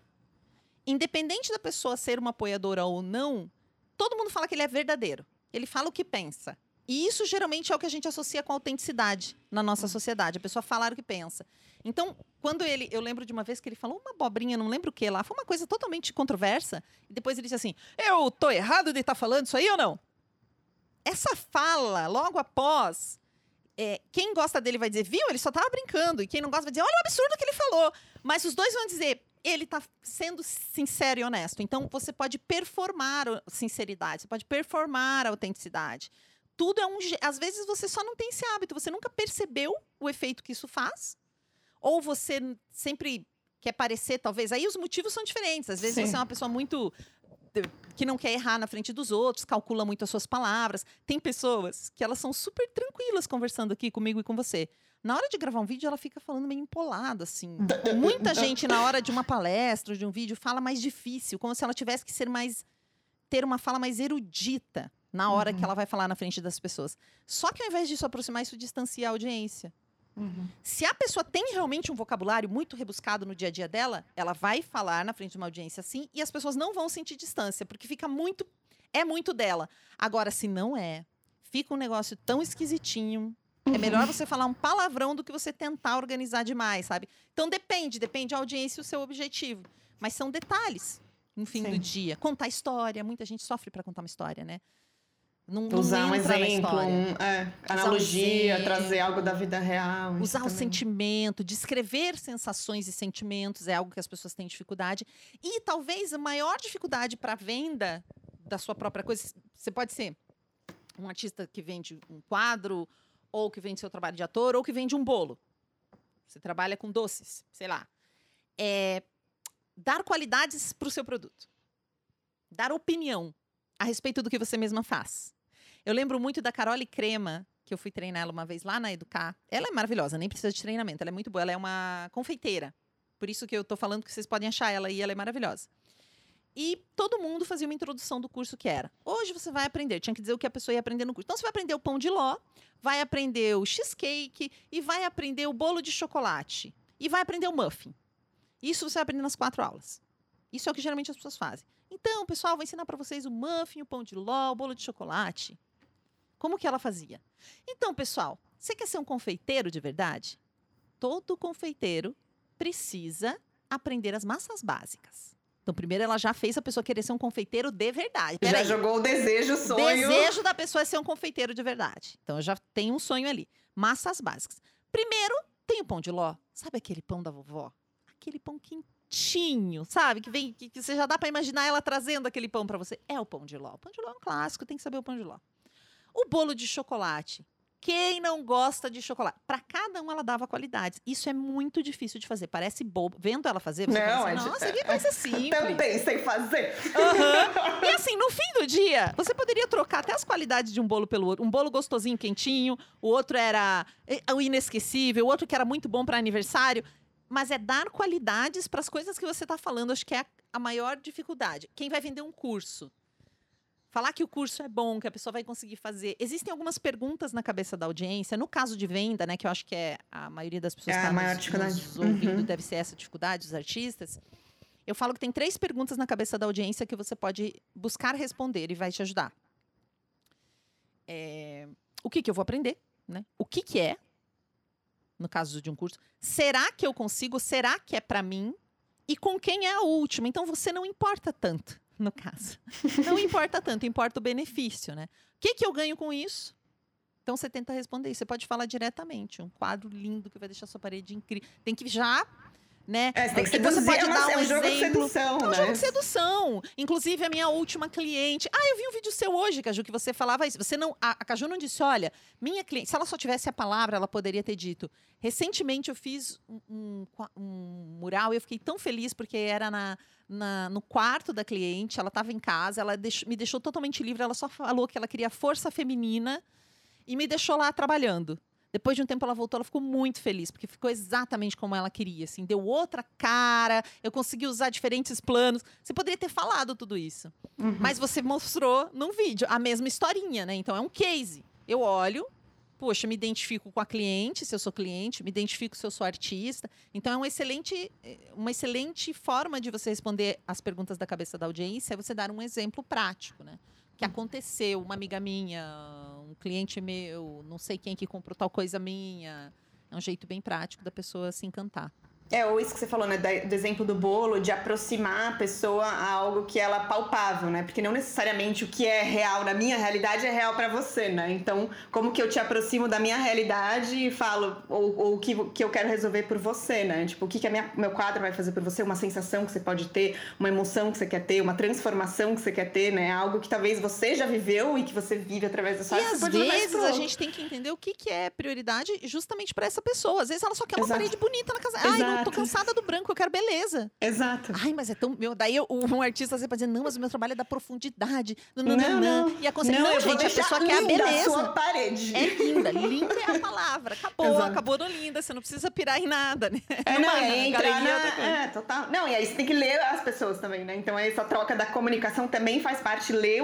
Independente da pessoa ser uma apoiadora ou não, todo mundo fala que ele é verdadeiro. Ele fala o que pensa. E isso geralmente é o que a gente associa com autenticidade na nossa sociedade. A pessoa falar o que pensa. Então, quando ele. Eu lembro de uma vez que ele falou uma abobrinha, não lembro o que lá. Foi uma coisa totalmente controversa. E depois ele disse assim: Eu tô errado de estar tá falando isso aí ou não? Essa fala, logo após. É, quem gosta dele vai dizer, viu? Ele só tava brincando. E quem não gosta vai dizer, olha o absurdo que ele falou. Mas os dois vão dizer, ele está sendo sincero e honesto. Então, você pode performar sinceridade, você pode performar autenticidade tudo é um. Às vezes você só não tem esse hábito, você nunca percebeu o efeito que isso faz. Ou você sempre quer parecer, talvez. Aí os motivos são diferentes. Às vezes Sim. você é uma pessoa muito que não quer errar na frente dos outros, calcula muito as suas palavras. Tem pessoas que elas são super tranquilas conversando aqui comigo e com você. Na hora de gravar um vídeo, ela fica falando meio empolada, assim. Muita gente, na hora de uma palestra, de um vídeo, fala mais difícil, como se ela tivesse que ser mais. ter uma fala mais erudita na hora uhum. que ela vai falar na frente das pessoas. Só que ao invés disso aproximar, isso distancia a audiência. Uhum. Se a pessoa tem realmente um vocabulário muito rebuscado no dia a dia dela, ela vai falar na frente de uma audiência assim e as pessoas não vão sentir distância, porque fica muito. É muito dela. Agora, se não é, fica um negócio tão esquisitinho. É uhum. É melhor você falar um palavrão do que você tentar organizar demais, sabe? Então depende, depende da audiência e o seu objetivo. Mas são detalhes no fim Sim. do dia. Contar história, muita gente sofre para contar uma história, né? Não, Usar um exemplo, um, é, analogia, um trazer algo da vida real. Usar o sentimento, descrever sensações e sentimentos é algo que as pessoas têm dificuldade. E talvez a maior dificuldade para a venda da sua própria coisa, você pode ser um artista que vende um quadro, ou que vende seu trabalho de ator, ou que vende um bolo. Você trabalha com doces, sei lá. É dar qualidades para o seu produto. Dar opinião a respeito do que você mesma faz. Eu lembro muito da Carole Crema, que eu fui treinar ela uma vez lá na Educar. Ela é maravilhosa, nem precisa de treinamento, ela é muito boa, ela é uma confeiteira. Por isso que eu tô falando que vocês podem achar ela e ela é maravilhosa. E todo mundo fazia uma introdução do curso que era. Hoje você vai aprender, tinha que dizer o que a pessoa ia aprender no curso. Então você vai aprender o pão de ló, vai aprender o cheesecake e vai aprender o bolo de chocolate e vai aprender o muffin. Isso você vai aprender nas quatro aulas. Isso é o que geralmente as pessoas fazem. Então, pessoal, vou ensinar para vocês o muffin, o pão de ló, o bolo de chocolate. Como que ela fazia? Então, pessoal, você quer ser um confeiteiro de verdade? Todo confeiteiro precisa aprender as massas básicas. Então, primeiro ela já fez a pessoa querer ser um confeiteiro de verdade. Pera já aí. jogou o desejo, o sonho. O desejo da pessoa é ser um confeiteiro de verdade. Então, já tem um sonho ali. Massas básicas. Primeiro, tem o pão de ló. Sabe aquele pão da vovó? Aquele pão quentinho, sabe? Que vem, que, que você já dá para imaginar ela trazendo aquele pão para você. É o pão de ló. O pão de ló é um clássico, tem que saber o pão de ló. O bolo de chocolate. Quem não gosta de chocolate? Para cada um ela dava qualidades. Isso é muito difícil de fazer. Parece bobo. Vendo ela fazer, você não, assim, nossa, que coisa simples. Também sei fazer. Uhum. E assim, no fim do dia, você poderia trocar até as qualidades de um bolo pelo outro. Um bolo gostosinho, quentinho. O outro era eh, o inesquecível. O outro que era muito bom para aniversário. Mas é dar qualidades para as coisas que você está falando. Acho que é a maior dificuldade. Quem vai vender um curso falar que o curso é bom, que a pessoa vai conseguir fazer. Existem algumas perguntas na cabeça da audiência. No caso de venda, né, que eu acho que é a maioria das pessoas é que tá maior nos, dificuldade. nos ouvindo uhum. deve ser essa dificuldade, os artistas. Eu falo que tem três perguntas na cabeça da audiência que você pode buscar responder e vai te ajudar. É, o que, que eu vou aprender? Né? O que, que é? No caso de um curso. Será que eu consigo? Será que é para mim? E com quem é a última? Então você não importa tanto no caso. Não importa tanto, importa o benefício, né? O que, que eu ganho com isso? Então você tenta responder. Você pode falar diretamente. Um quadro lindo que vai deixar sua parede incrível. Tem que já né? É, você tem que seduzir, você pode é dar um, é um jogo de sedução, É um né? jogo de sedução. Inclusive, a minha última cliente... Ah, eu vi um vídeo seu hoje, Caju, que você falava isso. Você não... A, a Caju não disse, olha, minha cliente... Se ela só tivesse a palavra, ela poderia ter dito. Recentemente, eu fiz um, um, um mural e eu fiquei tão feliz porque era na na, no quarto da cliente, ela estava em casa, ela deixou, me deixou totalmente livre, ela só falou que ela queria força feminina e me deixou lá trabalhando. Depois de um tempo ela voltou, ela ficou muito feliz, porque ficou exatamente como ela queria, assim, deu outra cara, eu consegui usar diferentes planos. Você poderia ter falado tudo isso, uhum. mas você mostrou num vídeo a mesma historinha, né? Então é um case. Eu olho, poxa, me identifico com a cliente, se eu sou cliente, me identifico se eu sou artista. Então é um excelente, eh, uma excelente forma de você responder as perguntas da cabeça da audiência, é você dar um exemplo prático, né? Que uhum. aconteceu, uma amiga minha, cliente meu, não sei quem que comprou tal coisa minha. É um jeito bem prático da pessoa se encantar. É, ou isso que você falou, né, do exemplo do bolo, de aproximar a pessoa a algo que ela é palpável, né? Porque não necessariamente o que é real na minha realidade é real para você, né? Então, como que eu te aproximo da minha realidade e falo, ou, o que, que eu quero resolver por você, né? Tipo, o que, que a minha, meu quadro vai fazer por você, uma sensação que você pode ter, uma emoção que você quer ter, uma transformação que você quer ter, né? Algo que talvez você já viveu e que você vive através da sua E às vezes a gente tem que entender o que, que é prioridade justamente para essa pessoa. Às vezes ela só quer uma Exato. parede bonita na casa. Ai, eu tô cansada do branco, eu quero beleza. Exato. Ai, mas é tão. Meu, daí eu, um artista sempre dizer, não, mas o meu trabalho é da profundidade. Não, não, Não, não. não. E a consciência. Não, Não, gente, a pessoa quer a linda a beleza. sua parede. É linda. Linda é a palavra. Acabou, Exato. acabou no linda. Você não precisa pirar em nada, né? É, não, Numa é entrar na... É, total. Não, e aí você tem que ler as pessoas também, né? Então essa troca da comunicação também faz parte, ler,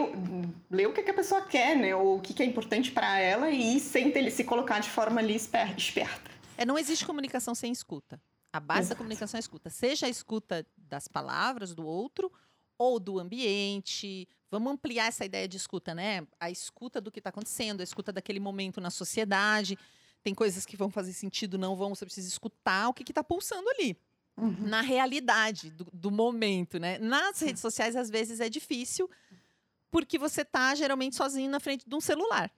ler o que, que a pessoa quer, né? Ou o que, que é importante pra ela e sem ter- se colocar de forma ali esper- esperta. É, não existe comunicação sem escuta. A base da comunicação é a escuta. Seja a escuta das palavras do outro ou do ambiente. Vamos ampliar essa ideia de escuta, né? A escuta do que está acontecendo, a escuta daquele momento na sociedade. Tem coisas que vão fazer sentido, não vão. Você precisa escutar o que está pulsando ali, na realidade do, do momento, né? Nas redes sociais, às vezes, é difícil, porque você tá geralmente sozinho na frente de um celular.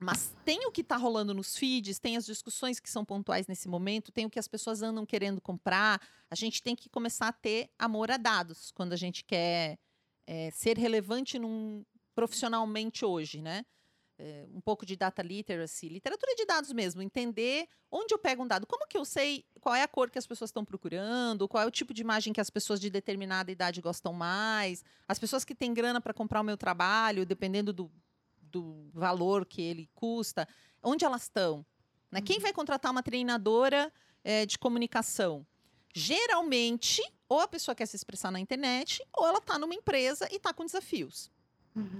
Mas tem o que está rolando nos feeds, tem as discussões que são pontuais nesse momento, tem o que as pessoas andam querendo comprar. A gente tem que começar a ter amor a dados quando a gente quer é, ser relevante num, profissionalmente hoje, né? É, um pouco de data literacy, literatura de dados mesmo, entender onde eu pego um dado, como que eu sei qual é a cor que as pessoas estão procurando, qual é o tipo de imagem que as pessoas de determinada idade gostam mais, as pessoas que têm grana para comprar o meu trabalho, dependendo do, do valor que ele custa, onde elas estão? Né? Quem vai contratar uma treinadora eh, de comunicação? Geralmente, ou a pessoa quer se expressar na internet, ou ela está numa empresa e está com desafios.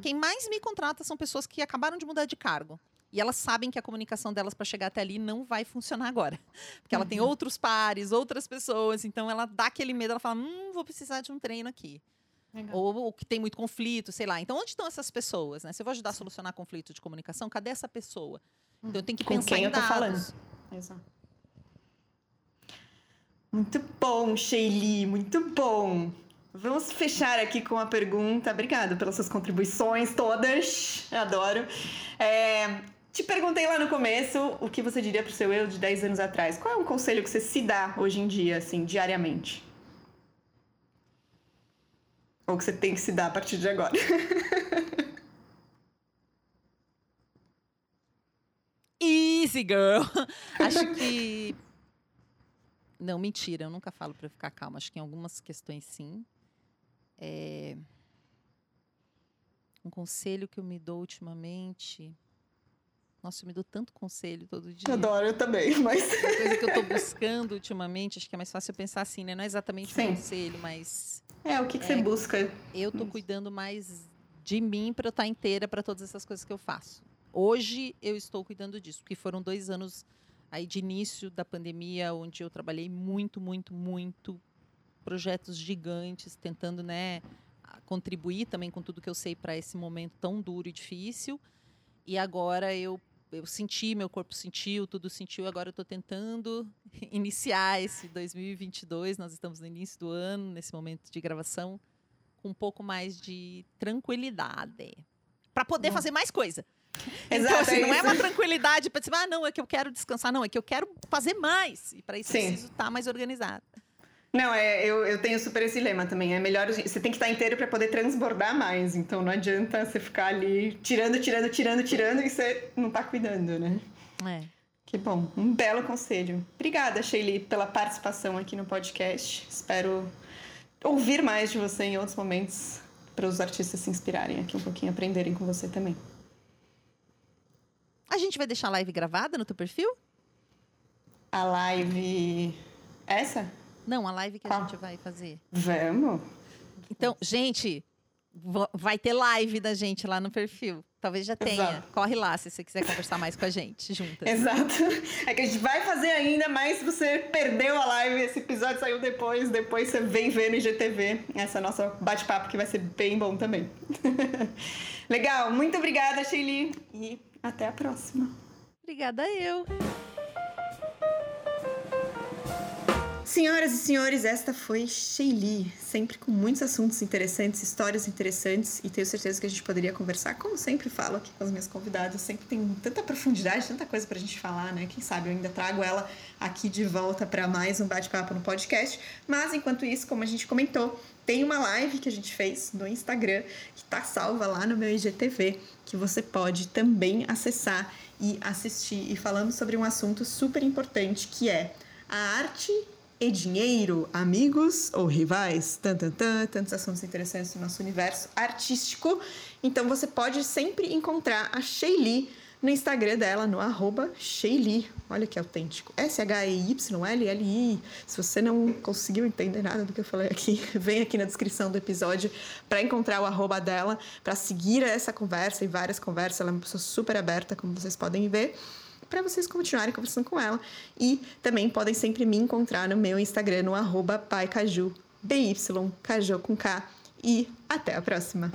Quem mais me contrata são pessoas que acabaram de mudar de cargo. E elas sabem que a comunicação delas para chegar até ali não vai funcionar agora. Porque ela tem outros pares, outras pessoas, então ela dá aquele medo, ela fala: hum, vou precisar de um treino aqui. Ou, ou que tem muito conflito, sei lá. Então, onde estão essas pessoas? Né? Se eu vou ajudar a solucionar conflito de comunicação, cadê essa pessoa? Então, eu tenho que Com pensar quem em eu tô dados. falando. Exato. Muito bom, Sheili, muito bom. Vamos fechar aqui com uma pergunta. Obrigada pelas suas contribuições todas. Adoro. É, te perguntei lá no começo o que você diria pro seu eu de 10 anos atrás. Qual é um conselho que você se dá hoje em dia, assim, diariamente? Ou que você tem que se dar a partir de agora? Easy, girl! Acho que. Não, mentira, eu nunca falo para ficar calma. Acho que em algumas questões sim. É... Um conselho que eu me dou ultimamente. Nossa, eu me dou tanto conselho todo dia. Adoro, eu também, mas. Uma coisa que eu tô buscando ultimamente, acho que é mais fácil eu pensar assim, né? Não é exatamente Sim. um conselho, mas É, o que, que você busca? eu tô Isso. cuidando mais de mim para eu estar inteira para todas essas coisas que eu faço. Hoje eu estou cuidando disso, porque foram dois anos aí de início da pandemia, onde eu trabalhei muito, muito, muito, projetos gigantes, tentando, né, contribuir também com tudo que eu sei para esse momento tão duro e difícil. E agora eu eu senti, meu corpo sentiu, tudo sentiu. Agora eu estou tentando iniciar esse 2022. Nós estamos no início do ano, nesse momento de gravação, com um pouco mais de tranquilidade. Para poder Bom. fazer mais coisa. então, Exato, assim, é não é uma tranquilidade para dizer, ah, não, é que eu quero descansar. Não, é que eu quero fazer mais. E para isso eu Sim. preciso estar mais organizada. Não, é, eu, eu tenho super esse lema também. É melhor. Você tem que estar inteiro para poder transbordar mais. Então não adianta você ficar ali tirando, tirando, tirando, tirando e você não tá cuidando, né? É. Que bom. Um belo conselho. Obrigada, Sheili, pela participação aqui no podcast. Espero ouvir mais de você em outros momentos para os artistas se inspirarem aqui um pouquinho, aprenderem com você também. A gente vai deixar a live gravada no teu perfil? A live. Essa? Não, a live que a Qual? gente vai fazer. Vamos? Então, gente, vai ter live da gente lá no perfil. Talvez já tenha. Exato. Corre lá se você quiser conversar mais com a gente juntas. Exato. É que a gente vai fazer ainda, mas se você perdeu a live, esse episódio saiu depois, depois você vem ver no IGTV essa nossa bate-papo que vai ser bem bom também. Legal, muito obrigada, Sheili, e até a próxima. Obrigada eu. Senhoras e senhores, esta foi Sheili, sempre com muitos assuntos interessantes, histórias interessantes, e tenho certeza que a gente poderia conversar, como sempre falo aqui com as minhas convidadas, sempre tem tanta profundidade, tanta coisa pra gente falar, né? Quem sabe eu ainda trago ela aqui de volta para mais um bate-papo no podcast. Mas enquanto isso, como a gente comentou, tem uma live que a gente fez no Instagram, que tá salva lá no meu IGTV, que você pode também acessar e assistir, e falando sobre um assunto super importante que é a arte e dinheiro, amigos ou rivais, tan, tan, tan, tantos assuntos interessantes do nosso universo artístico. Então você pode sempre encontrar a Sheili no Instagram dela, no arroba Sheili. Olha que autêntico. S-H-E-Y-L-L-I. Se você não conseguiu entender nada do que eu falei aqui, vem aqui na descrição do episódio para encontrar o arroba dela, para seguir essa conversa e várias conversas. Ela é uma pessoa super aberta, como vocês podem ver para vocês continuarem conversando com ela. E também podem sempre me encontrar no meu Instagram, no arroba paicaju, B-Y, caju com K. E até a próxima!